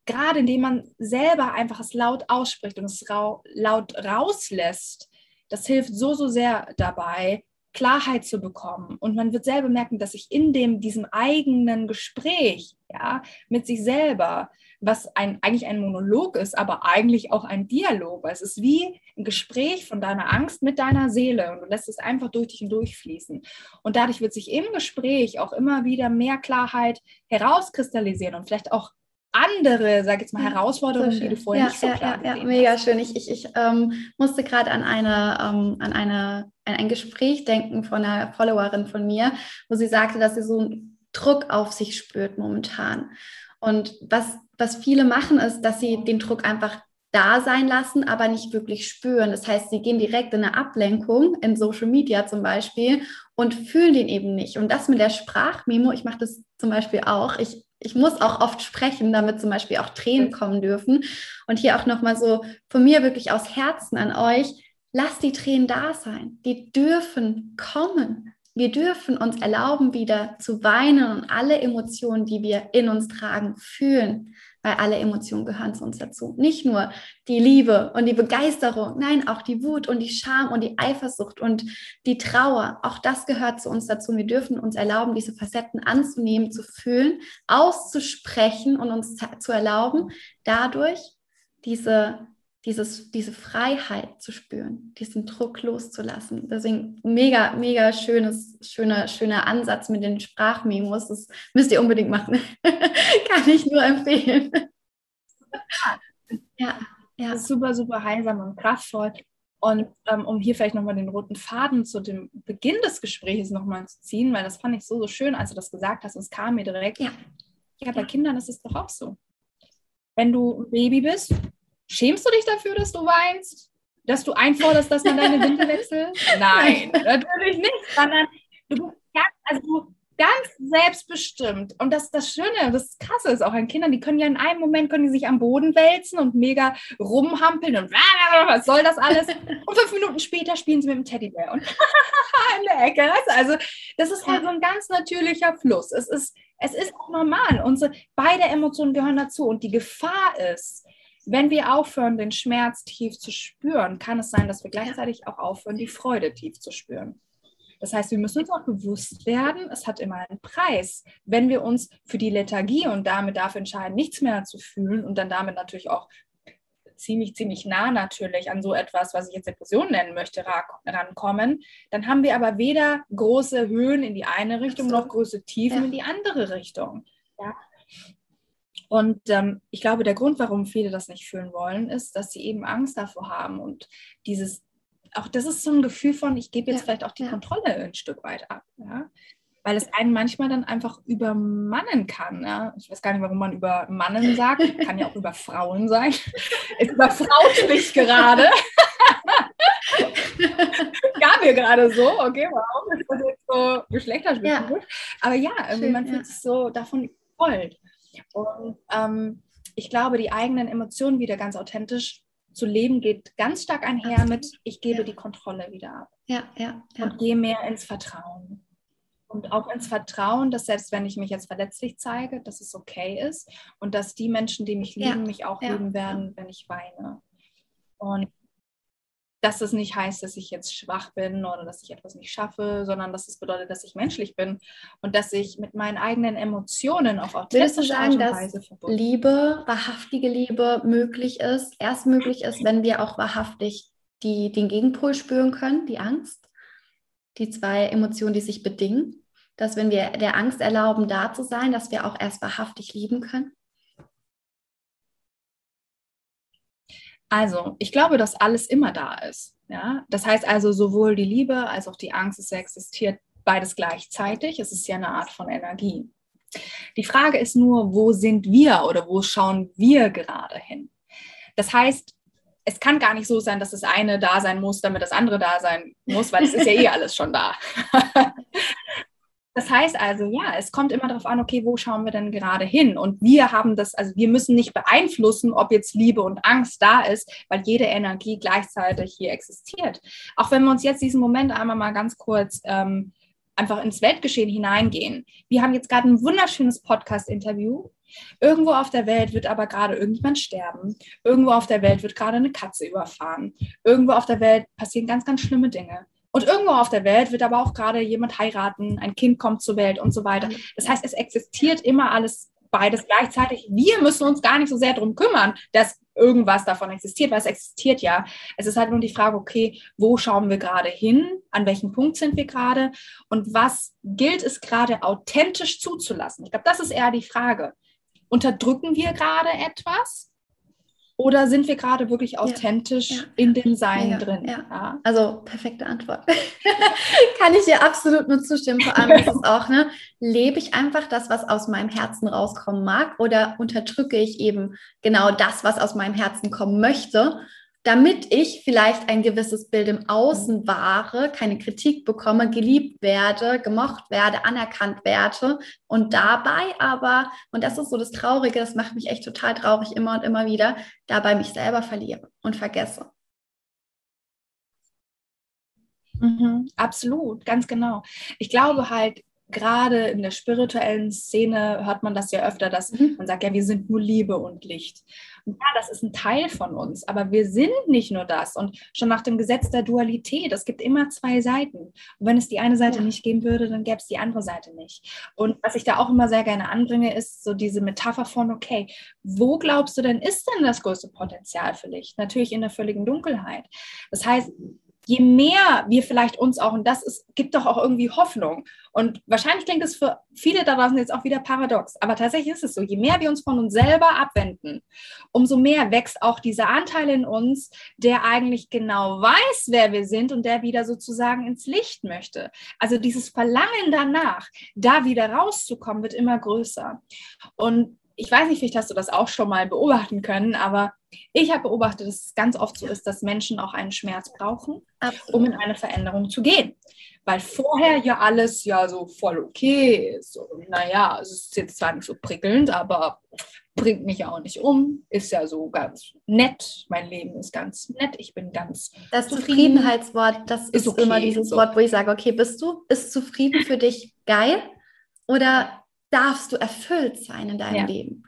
gerade indem man selber einfach es laut ausspricht und es rau laut rauslässt, das hilft so, so sehr dabei, Klarheit zu bekommen. Und man wird selber merken, dass sich in dem, diesem eigenen Gespräch, ja, mit sich selber, was ein, eigentlich ein Monolog ist, aber eigentlich auch ein Dialog. Es ist wie ein Gespräch von deiner Angst mit deiner Seele und du lässt es einfach durch dich hindurchfließen. Und dadurch wird sich im Gespräch auch immer wieder mehr Klarheit herauskristallisieren und vielleicht auch andere, sag jetzt mal, Herausforderungen, so die du vorher ja, nicht so klar ja, ja, mega schön. Ich, ich, ich ähm, musste gerade an eine, ähm, an eine, an ein Gespräch denken von einer Followerin von mir, wo sie sagte, dass sie so einen Druck auf sich spürt momentan. Und was, was viele machen, ist, dass sie den Druck einfach da sein lassen, aber nicht wirklich spüren. Das heißt, sie gehen direkt in eine Ablenkung, in Social Media zum Beispiel, und fühlen den eben nicht. Und das mit der Sprachmemo, ich mache das zum Beispiel auch. Ich ich muss auch oft sprechen, damit zum Beispiel auch Tränen kommen dürfen. Und hier auch nochmal so von mir wirklich aus Herzen an euch, lasst die Tränen da sein. Die dürfen kommen. Wir dürfen uns erlauben, wieder zu weinen und alle Emotionen, die wir in uns tragen, fühlen weil alle Emotionen gehören zu uns dazu. Nicht nur die Liebe und die Begeisterung, nein, auch die Wut und die Scham und die Eifersucht und die Trauer. Auch das gehört zu uns dazu. Wir dürfen uns erlauben, diese Facetten anzunehmen, zu fühlen, auszusprechen und uns zu erlauben, dadurch diese dieses, diese Freiheit zu spüren, diesen Druck loszulassen. Deswegen mega, mega schönes, schöner, schöner Ansatz mit den Sprachmemos. Das müsst ihr unbedingt machen. Kann ich nur empfehlen. Ja, ja. Das ist super, super heilsam und kraftvoll. Und ähm, um hier vielleicht nochmal den roten Faden zu dem Beginn des Gesprächs nochmal zu ziehen, weil das fand ich so, so schön, als du das gesagt hast, und es kam mir direkt. Ja, ja bei Kindern ist es doch auch so. Wenn du ein Baby bist Schämst du dich dafür, dass du weinst? Dass du einforderst, dass man deine Windel wechselt? Nein, natürlich nicht, sondern du bist ganz, also ganz selbstbestimmt. Und das das Schöne, das Krasse ist auch an Kindern, die können ja in einem Moment können die sich am Boden wälzen und mega rumhampeln und was soll das alles? Und fünf Minuten später spielen sie mit dem Teddybär und in der Ecke. Also das ist halt so ein ganz natürlicher Fluss. Es ist, es ist auch normal. Unsere beide Emotionen gehören dazu. Und die Gefahr ist, wenn wir aufhören, den Schmerz tief zu spüren, kann es sein, dass wir gleichzeitig auch aufhören, die Freude tief zu spüren. Das heißt, wir müssen uns auch bewusst werden, es hat immer einen Preis. Wenn wir uns für die Lethargie und damit dafür entscheiden, nichts mehr zu fühlen und dann damit natürlich auch ziemlich, ziemlich nah natürlich an so etwas, was ich jetzt Depression nennen möchte, rankommen, dann haben wir aber weder große Höhen in die eine Richtung noch große Tiefen ja. in die andere Richtung. Ja? Und ähm, ich glaube, der Grund, warum viele das nicht fühlen wollen, ist, dass sie eben Angst davor haben. Und dieses, auch das ist so ein Gefühl von, ich gebe jetzt ja, vielleicht auch die ja. Kontrolle ein Stück weit ab. Ja? weil es einen manchmal dann einfach übermannen kann. Ja? Ich weiß gar nicht, warum man übermannen sagt. Kann ja auch über Frauen sein. Es überfraut mich gerade. Gab mir gerade so, okay, warum ist das jetzt so geschlechterspezifisch? Ja. Aber ja, Schön, man fühlt sich so davon überrollt. Und ähm, ich glaube, die eigenen Emotionen wieder ganz authentisch zu leben, geht ganz stark einher mit, ich gebe ja. die Kontrolle wieder ab. Ja, ja, ja. Und gehe mehr ins Vertrauen. Und auch ins Vertrauen, dass selbst wenn ich mich jetzt verletzlich zeige, dass es okay ist und dass die Menschen, die mich lieben, ja, mich auch lieben werden, wenn ich weine. Und dass es nicht heißt, dass ich jetzt schwach bin oder dass ich etwas nicht schaffe, sondern dass es bedeutet, dass ich menschlich bin und dass ich mit meinen eigenen Emotionen auf authentische Würdest du sagen, Art und Weise verbunden Liebe, wahrhaftige Liebe möglich ist, erst möglich ist, wenn wir auch wahrhaftig die, den Gegenpol spüren können, die Angst, die zwei Emotionen, die sich bedingen, dass wenn wir der Angst erlauben, da zu sein, dass wir auch erst wahrhaftig lieben können? Also, ich glaube, dass alles immer da ist. Ja? Das heißt also, sowohl die Liebe als auch die Angst, es existiert beides gleichzeitig. Es ist ja eine Art von Energie. Die Frage ist nur, wo sind wir oder wo schauen wir gerade hin? Das heißt, es kann gar nicht so sein, dass das eine da sein muss, damit das andere da sein muss, weil es ist ja eh alles schon da. Das heißt also, ja, es kommt immer darauf an, okay, wo schauen wir denn gerade hin? Und wir haben das, also wir müssen nicht beeinflussen, ob jetzt Liebe und Angst da ist, weil jede Energie gleichzeitig hier existiert. Auch wenn wir uns jetzt diesen Moment einmal mal ganz kurz ähm, einfach ins Weltgeschehen hineingehen. Wir haben jetzt gerade ein wunderschönes Podcast-Interview. Irgendwo auf der Welt wird aber gerade irgendjemand sterben. Irgendwo auf der Welt wird gerade eine Katze überfahren. Irgendwo auf der Welt passieren ganz, ganz schlimme Dinge. Und irgendwo auf der Welt wird aber auch gerade jemand heiraten, ein Kind kommt zur Welt und so weiter. Das heißt, es existiert immer alles beides gleichzeitig. Wir müssen uns gar nicht so sehr darum kümmern, dass irgendwas davon existiert, weil es existiert ja. Es ist halt nur die Frage, okay, wo schauen wir gerade hin? An welchem Punkt sind wir gerade? Und was gilt es gerade authentisch zuzulassen? Ich glaube, das ist eher die Frage. Unterdrücken wir gerade etwas? Oder sind wir gerade wirklich authentisch ja, ja, in dem Sein ja, drin? Also perfekte Antwort. Kann ich dir absolut nur zustimmen. Vor allem ist es auch, ne, lebe ich einfach das, was aus meinem Herzen rauskommen mag, oder unterdrücke ich eben genau das, was aus meinem Herzen kommen möchte? Damit ich vielleicht ein gewisses Bild im Außen wahre, keine Kritik bekomme, geliebt werde, gemocht werde, anerkannt werde und dabei aber, und das ist so das Traurige, das macht mich echt total traurig immer und immer wieder, dabei mich selber verliere und vergesse. Mhm, absolut, ganz genau. Ich glaube halt, gerade in der spirituellen Szene hört man das ja öfter, dass mhm. man sagt, ja, wir sind nur Liebe und Licht. Ja, das ist ein Teil von uns, aber wir sind nicht nur das. Und schon nach dem Gesetz der Dualität, es gibt immer zwei Seiten. Und wenn es die eine Seite ja. nicht geben würde, dann gäbe es die andere Seite nicht. Und was ich da auch immer sehr gerne anbringe, ist so diese Metapher von, okay, wo glaubst du denn, ist denn das größte Potenzial für Licht? Natürlich in der völligen Dunkelheit. Das heißt, je mehr wir vielleicht uns auch, und das ist, gibt doch auch irgendwie Hoffnung. Und wahrscheinlich klingt es für viele da draußen jetzt auch wieder paradox, aber tatsächlich ist es so, je mehr wir uns von uns selber abwenden, umso mehr wächst auch dieser Anteil in uns, der eigentlich genau weiß, wer wir sind und der wieder sozusagen ins Licht möchte. Also dieses Verlangen danach, da wieder rauszukommen, wird immer größer. Und ich weiß nicht, vielleicht hast du das auch schon mal beobachten können, aber ich habe beobachtet, dass es ganz oft so ist, dass Menschen auch einen Schmerz brauchen, Absolut. um in eine Veränderung zu gehen. Weil vorher ja alles ja so voll okay ist. So, naja, es ist jetzt zwar nicht so prickelnd, aber bringt mich ja auch nicht um. Ist ja so ganz nett. Mein Leben ist ganz nett. Ich bin ganz. Das Zufriedenheitswort, das ist, ist okay, immer dieses so. Wort, wo ich sage, okay, bist du, ist zufrieden für dich geil? Oder darfst du erfüllt sein in deinem ja. Leben.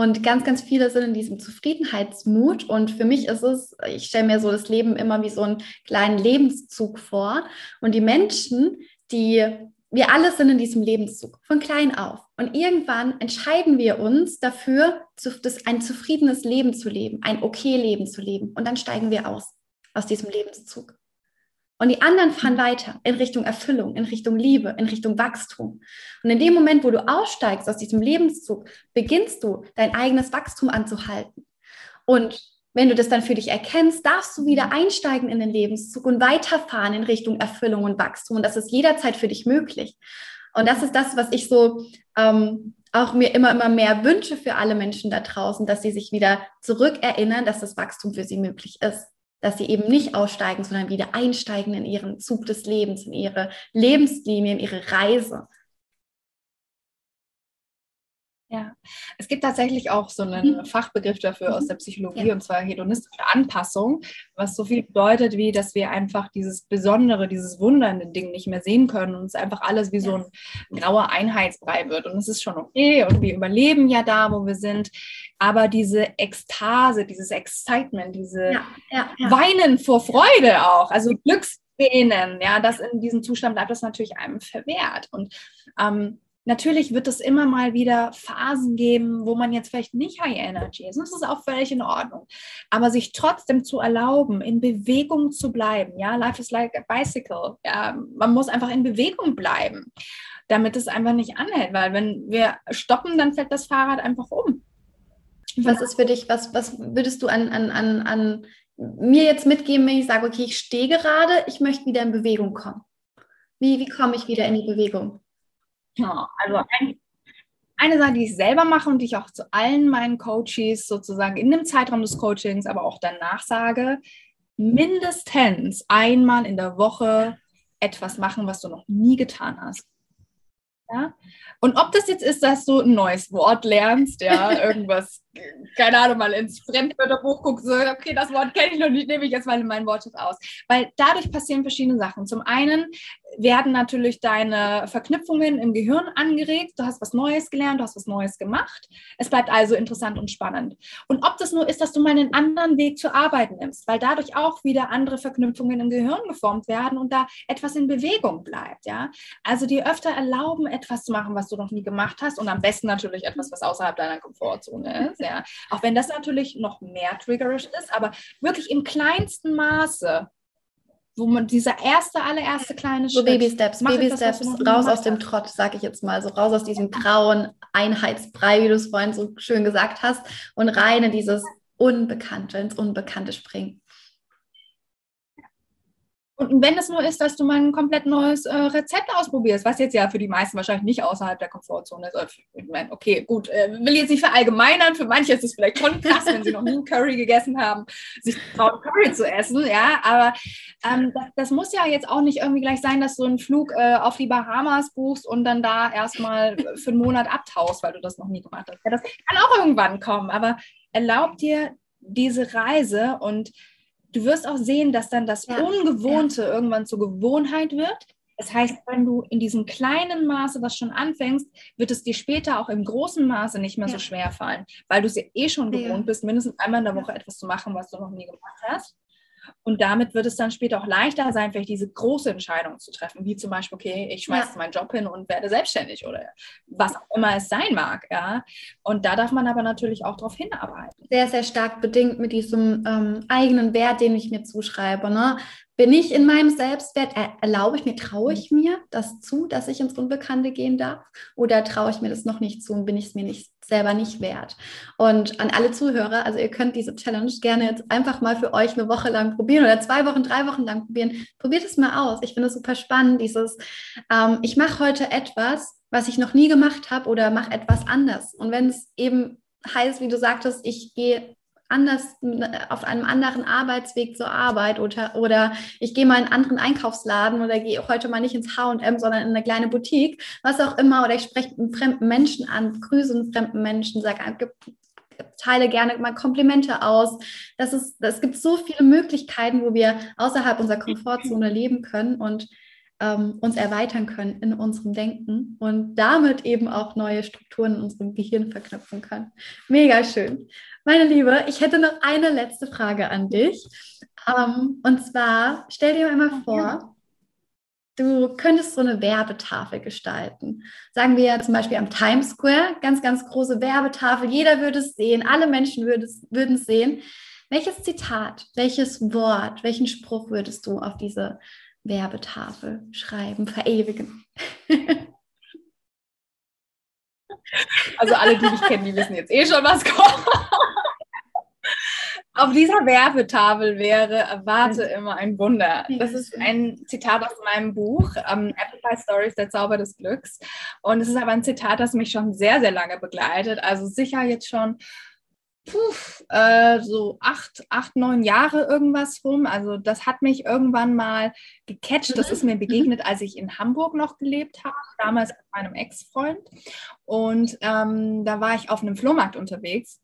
Und ganz, ganz viele sind in diesem Zufriedenheitsmut. Und für mich ist es, ich stelle mir so das Leben immer wie so einen kleinen Lebenszug vor. Und die Menschen, die, wir alle sind in diesem Lebenszug, von klein auf. Und irgendwann entscheiden wir uns dafür, ein zufriedenes Leben zu leben, ein okay Leben zu leben. Und dann steigen wir aus, aus diesem Lebenszug. Und die anderen fahren weiter in Richtung Erfüllung, in Richtung Liebe, in Richtung Wachstum. Und in dem Moment, wo du aussteigst aus diesem Lebenszug, beginnst du dein eigenes Wachstum anzuhalten. Und wenn du das dann für dich erkennst, darfst du wieder einsteigen in den Lebenszug und weiterfahren in Richtung Erfüllung und Wachstum. Und das ist jederzeit für dich möglich. Und das ist das, was ich so ähm, auch mir immer, immer mehr wünsche für alle Menschen da draußen, dass sie sich wieder zurückerinnern, dass das Wachstum für sie möglich ist. Dass sie eben nicht aussteigen, sondern wieder einsteigen in ihren Zug des Lebens, in ihre Lebenslinie, in ihre Reise. Ja, es gibt tatsächlich auch so einen mhm. Fachbegriff dafür aus der Psychologie ja. und zwar hedonistische Anpassung, was so viel bedeutet, wie dass wir einfach dieses Besondere, dieses wundernde Ding nicht mehr sehen können und es einfach alles wie ja. so ein grauer Einheitsbrei wird. Und es ist schon okay und wir überleben ja da, wo wir sind. Aber diese Ekstase, dieses Excitement, diese ja, Weinen vor Freude auch, also Glückstränen, ja, das in diesem Zustand bleibt das natürlich einem verwehrt. Und ähm, Natürlich wird es immer mal wieder Phasen geben, wo man jetzt vielleicht nicht High Energy ist. das ist auch völlig in Ordnung. Aber sich trotzdem zu erlauben, in Bewegung zu bleiben. Ja, life is like a bicycle. Ja, man muss einfach in Bewegung bleiben, damit es einfach nicht anhält. Weil wenn wir stoppen, dann fällt das Fahrrad einfach um. Was ist für dich, was, was würdest du an, an, an, an mir jetzt mitgeben, wenn ich sage, okay, ich stehe gerade, ich möchte wieder in Bewegung kommen? Wie, wie komme ich wieder in die Bewegung? Ja, also ein, eine Sache, die ich selber mache und die ich auch zu allen meinen Coaches sozusagen in dem Zeitraum des Coachings, aber auch danach sage, mindestens einmal in der Woche etwas machen, was du noch nie getan hast. Ja? Und ob das jetzt ist, dass du ein neues Wort lernst, ja, irgendwas, keine Ahnung, mal ins Fremdwörterbuch guckst, so, okay, das Wort kenne ich noch nicht, nehme ich jetzt mal in meinen Wortschatz aus. Weil dadurch passieren verschiedene Sachen. Zum einen werden natürlich deine Verknüpfungen im Gehirn angeregt. Du hast was Neues gelernt, du hast was Neues gemacht. Es bleibt also interessant und spannend. Und ob das nur ist, dass du mal einen anderen Weg zur Arbeit nimmst, weil dadurch auch wieder andere Verknüpfungen im Gehirn geformt werden und da etwas in Bewegung bleibt. Ja? Also dir öfter erlauben, etwas zu machen, was du noch nie gemacht hast und am besten natürlich etwas, was außerhalb deiner Komfortzone ist. Ja? Auch wenn das natürlich noch mehr triggerisch ist, aber wirklich im kleinsten Maße wo man dieser erste, allererste kleine Schritt. So Baby Steps, Baby Steps, raus aus dem Trott, sag ich jetzt mal, so raus aus diesem grauen Einheitsbrei, wie du es vorhin so schön gesagt hast, und rein in dieses Unbekannte, ins Unbekannte springen. Und wenn es nur ist, dass du mal ein komplett neues äh, Rezept ausprobierst, was jetzt ja für die meisten wahrscheinlich nicht außerhalb der Komfortzone ist. Also, ich meine, okay, gut, äh, will jetzt nicht verallgemeinern. Für manche ist es vielleicht schon krass, wenn sie noch nie Curry gegessen haben, sich trauen, Curry zu essen. Ja, aber ähm, das, das, muss ja jetzt auch nicht irgendwie gleich sein, dass du einen Flug äh, auf die Bahamas buchst und dann da erstmal für einen Monat abtauchst, weil du das noch nie gemacht hast. Ja, das kann auch irgendwann kommen, aber erlaub dir diese Reise und du wirst auch sehen, dass dann das ja. Ungewohnte ja. irgendwann zur Gewohnheit wird. Das heißt, wenn du in diesem kleinen Maße was schon anfängst, wird es dir später auch im großen Maße nicht mehr ja. so schwer fallen, weil du es eh schon gewohnt bist, mindestens einmal in der Woche etwas zu machen, was du noch nie gemacht hast. Und damit wird es dann später auch leichter sein, vielleicht diese große Entscheidung zu treffen, wie zum Beispiel, okay, ich schmeiße ja. meinen Job hin und werde selbstständig oder was auch immer es sein mag. Ja. Und da darf man aber natürlich auch darauf hinarbeiten. Sehr, sehr stark bedingt mit diesem ähm, eigenen Wert, den ich mir zuschreibe. Ne? Bin ich in meinem Selbstwert? Erlaube ich mir, traue ich mir das zu, dass ich ins Unbekannte gehen darf? Oder traue ich mir das noch nicht zu und bin ich es mir nicht selber nicht wert. Und an alle Zuhörer, also ihr könnt diese Challenge gerne jetzt einfach mal für euch eine Woche lang probieren oder zwei Wochen, drei Wochen lang probieren. Probiert es mal aus. Ich finde es super spannend, dieses, ähm, ich mache heute etwas, was ich noch nie gemacht habe oder mache etwas anders. Und wenn es eben heißt, wie du sagtest, ich gehe anders auf einem anderen Arbeitsweg zur Arbeit oder, oder ich gehe mal in einen anderen Einkaufsladen oder gehe heute mal nicht ins H&M, sondern in eine kleine Boutique, was auch immer, oder ich spreche mit fremden Menschen an, grüße einen fremden Menschen, sage, teile gerne mal Komplimente aus. Das ist, es gibt so viele Möglichkeiten, wo wir außerhalb unserer Komfortzone leben können und ähm, uns erweitern können in unserem Denken und damit eben auch neue Strukturen in unserem Gehirn verknüpfen können. Mega schön. Meine Liebe, ich hätte noch eine letzte Frage an dich. Ähm, und zwar, stell dir einmal vor, du könntest so eine Werbetafel gestalten. Sagen wir zum Beispiel am Times Square, ganz, ganz große Werbetafel. Jeder würde es sehen, alle Menschen würden es sehen. Welches Zitat, welches Wort, welchen Spruch würdest du auf diese Werbetafel schreiben, verewigen? Also alle, die mich kennen, die wissen jetzt eh schon, was kommt. auf dieser Werbetafel wäre, erwarte immer ein Wunder. Das ist ein Zitat aus meinem Buch, ähm, Apple Pie Stories, der Zauber des Glücks. Und es ist aber ein Zitat, das mich schon sehr, sehr lange begleitet. Also sicher jetzt schon puh, äh, so acht, acht, neun Jahre irgendwas rum. Also das hat mich irgendwann mal gecatcht. Das ist mir mhm. begegnet, als ich in Hamburg noch gelebt habe, damals mit meinem Ex-Freund. Und ähm, da war ich auf einem Flohmarkt unterwegs.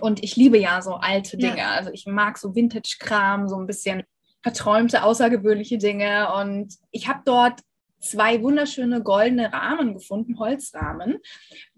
Und ich liebe ja so alte Dinge. Ja. Also ich mag so Vintage-Kram, so ein bisschen verträumte, außergewöhnliche Dinge. Und ich habe dort zwei wunderschöne goldene Rahmen gefunden, Holzrahmen,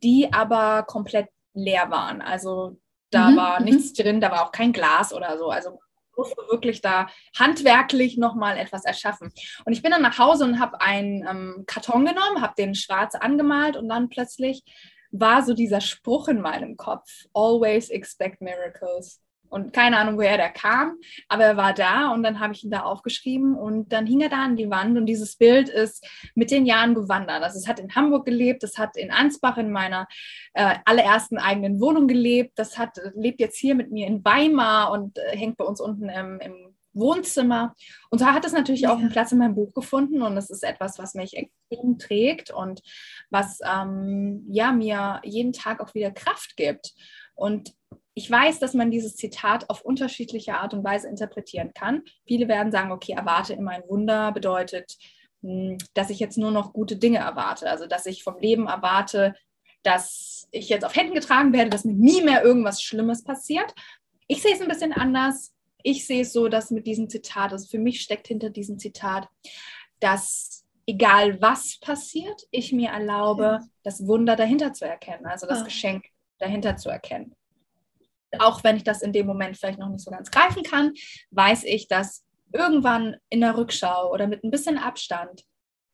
die aber komplett leer waren. Also da mhm. war mhm. nichts drin, da war auch kein Glas oder so. Also musste wirklich da handwerklich nochmal etwas erschaffen. Und ich bin dann nach Hause und habe einen ähm, Karton genommen, habe den schwarz angemalt und dann plötzlich war so dieser Spruch in meinem Kopf, always expect miracles. Und keine Ahnung, woher der kam, aber er war da und dann habe ich ihn da aufgeschrieben und dann hing er da an die Wand und dieses Bild ist mit den Jahren gewandert. Also es hat in Hamburg gelebt, es hat in Ansbach in meiner äh, allerersten eigenen Wohnung gelebt, das hat, lebt jetzt hier mit mir in Weimar und äh, hängt bei uns unten im, im Wohnzimmer. Und da hat es natürlich ja. auch einen Platz in meinem Buch gefunden und es ist etwas, was mich extrem trägt und was ähm, ja, mir jeden Tag auch wieder Kraft gibt. Und ich weiß, dass man dieses Zitat auf unterschiedliche Art und Weise interpretieren kann. Viele werden sagen, okay, erwarte immer ein Wunder bedeutet, hm, dass ich jetzt nur noch gute Dinge erwarte. Also, dass ich vom Leben erwarte, dass ich jetzt auf Händen getragen werde, dass mir nie mehr irgendwas Schlimmes passiert. Ich sehe es ein bisschen anders ich sehe es so, dass mit diesem Zitat, also für mich steckt hinter diesem Zitat, dass egal was passiert, ich mir erlaube, das Wunder dahinter zu erkennen, also das oh. Geschenk dahinter zu erkennen. Auch wenn ich das in dem Moment vielleicht noch nicht so ganz greifen kann, weiß ich, dass irgendwann in der Rückschau oder mit ein bisschen Abstand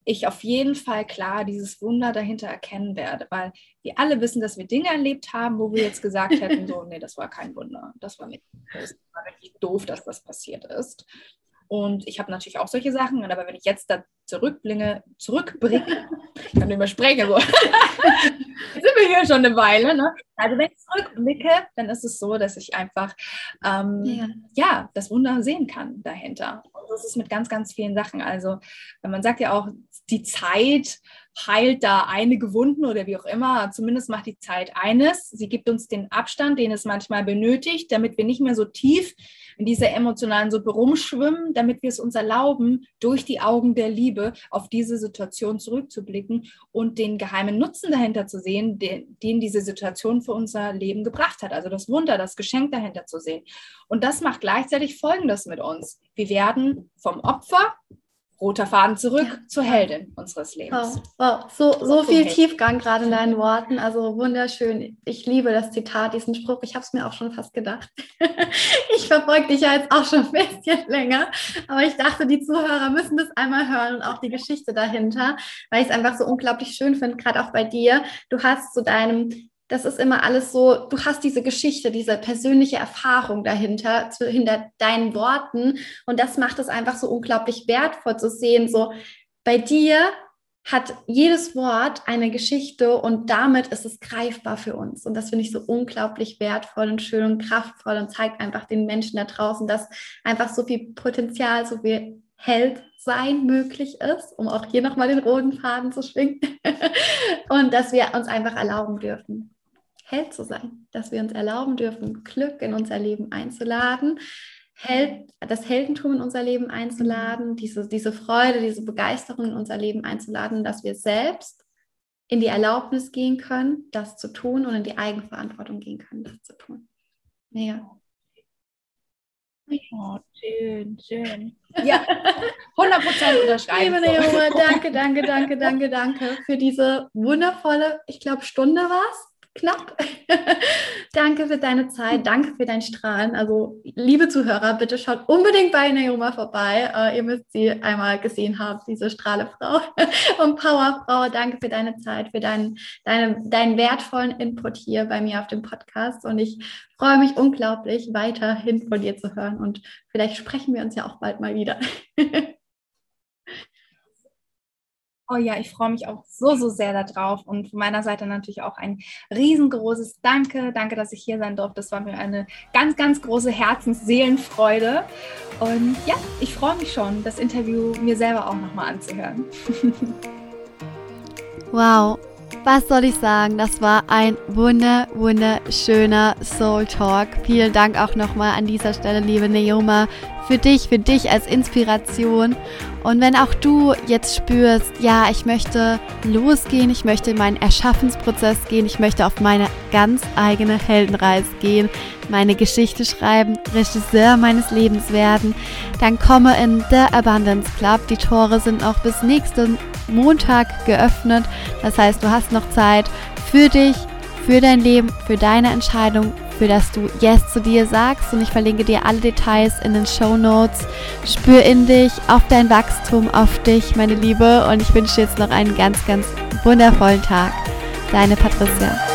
ich auf jeden Fall klar dieses Wunder dahinter erkennen werde, weil wir alle wissen, dass wir Dinge erlebt haben, wo wir jetzt gesagt hätten, so, nee, das war kein Wunder, das war, nicht, das war richtig doof, dass das passiert ist. Und ich habe natürlich auch solche Sachen, aber wenn ich jetzt da zurückblinge, zurückbringe, ich kann nicht mehr sprechen, so. Sind wir hier schon eine Weile. Ne? Also wenn ich zurückblicke, dann ist es so, dass ich einfach ähm, ja. ja. das Wunder sehen kann dahinter. Und das ist mit ganz, ganz vielen Sachen. Also man sagt ja auch, die Zeit heilt da einige Wunden oder wie auch immer. Zumindest macht die Zeit eines. Sie gibt uns den Abstand, den es manchmal benötigt, damit wir nicht mehr so tief in dieser emotionalen Suppe rumschwimmen, damit wir es uns erlauben, durch die Augen der Liebe auf diese Situation zurückzublicken und den geheimen Nutzen dahinter zu sehen, den, den diese Situation für unser Leben gebracht hat. Also das Wunder, das Geschenk dahinter zu sehen. Und das macht gleichzeitig Folgendes mit uns. Wir werden vom Opfer roter Faden zurück ja. zur Heldin unseres Lebens. Wow, wow. So, so viel Tiefgang gerade in deinen Worten. Also wunderschön. Ich liebe das Zitat, diesen Spruch. Ich habe es mir auch schon fast gedacht. ich verfolge dich ja jetzt auch schon ein bisschen länger. Aber ich dachte, die Zuhörer müssen das einmal hören und auch die Geschichte dahinter, weil ich es einfach so unglaublich schön finde, gerade auch bei dir. Du hast zu deinem das ist immer alles so, du hast diese Geschichte, diese persönliche Erfahrung dahinter, zu, hinter deinen Worten. Und das macht es einfach so unglaublich wertvoll zu sehen. So, bei dir hat jedes Wort eine Geschichte und damit ist es greifbar für uns. Und das finde ich so unglaublich wertvoll und schön und kraftvoll und zeigt einfach den Menschen da draußen, dass einfach so viel Potenzial, so viel Held sein möglich ist, um auch hier nochmal den roten Faden zu schwingen. und dass wir uns einfach erlauben dürfen, Held zu sein, dass wir uns erlauben dürfen, Glück in unser Leben einzuladen, Held, das Heldentum in unser Leben einzuladen, diese, diese Freude, diese Begeisterung in unser Leben einzuladen, dass wir selbst in die Erlaubnis gehen können, das zu tun und in die Eigenverantwortung gehen können, das zu tun. Mega. Oh, schön, schön. Ja, 100% unterschreiben. Liebe Naomi, danke, danke, danke, danke, danke für diese wundervolle, ich glaube, Stunde war es knapp. danke für deine Zeit, danke für dein Strahlen. Also, liebe Zuhörer, bitte schaut unbedingt bei Naoma vorbei. Uh, ihr müsst sie einmal gesehen haben, diese Strahlefrau und Powerfrau. Danke für deine Zeit, für deinen, deine, deinen wertvollen Input hier bei mir auf dem Podcast. Und ich freue mich unglaublich, weiterhin von dir zu hören. Und vielleicht sprechen wir uns ja auch bald mal wieder. Oh ja, ich freue mich auch so, so sehr darauf und von meiner Seite natürlich auch ein riesengroßes Danke. Danke, dass ich hier sein durfte. Das war mir eine ganz, ganz große Herzensseelenfreude. Und ja, ich freue mich schon, das Interview mir selber auch nochmal anzuhören. wow, was soll ich sagen? Das war ein wunder, wunderschöner Soul Talk. Vielen Dank auch nochmal an dieser Stelle, liebe Neoma, für dich, für dich als Inspiration. Und wenn auch du jetzt spürst, ja, ich möchte losgehen, ich möchte in meinen Erschaffensprozess gehen, ich möchte auf meine ganz eigene Heldenreise gehen, meine Geschichte schreiben, Regisseur meines Lebens werden, dann komme in The Abundance Club. Die Tore sind auch bis nächsten Montag geöffnet. Das heißt, du hast noch Zeit für dich, für dein Leben, für deine Entscheidung, für das du Yes zu dir sagst. Und ich verlinke dir alle Details in den Show Notes. Spür in dich, auf dein Wachstum, auf dich, meine Liebe. Und ich wünsche dir jetzt noch einen ganz, ganz wundervollen Tag. Deine Patricia.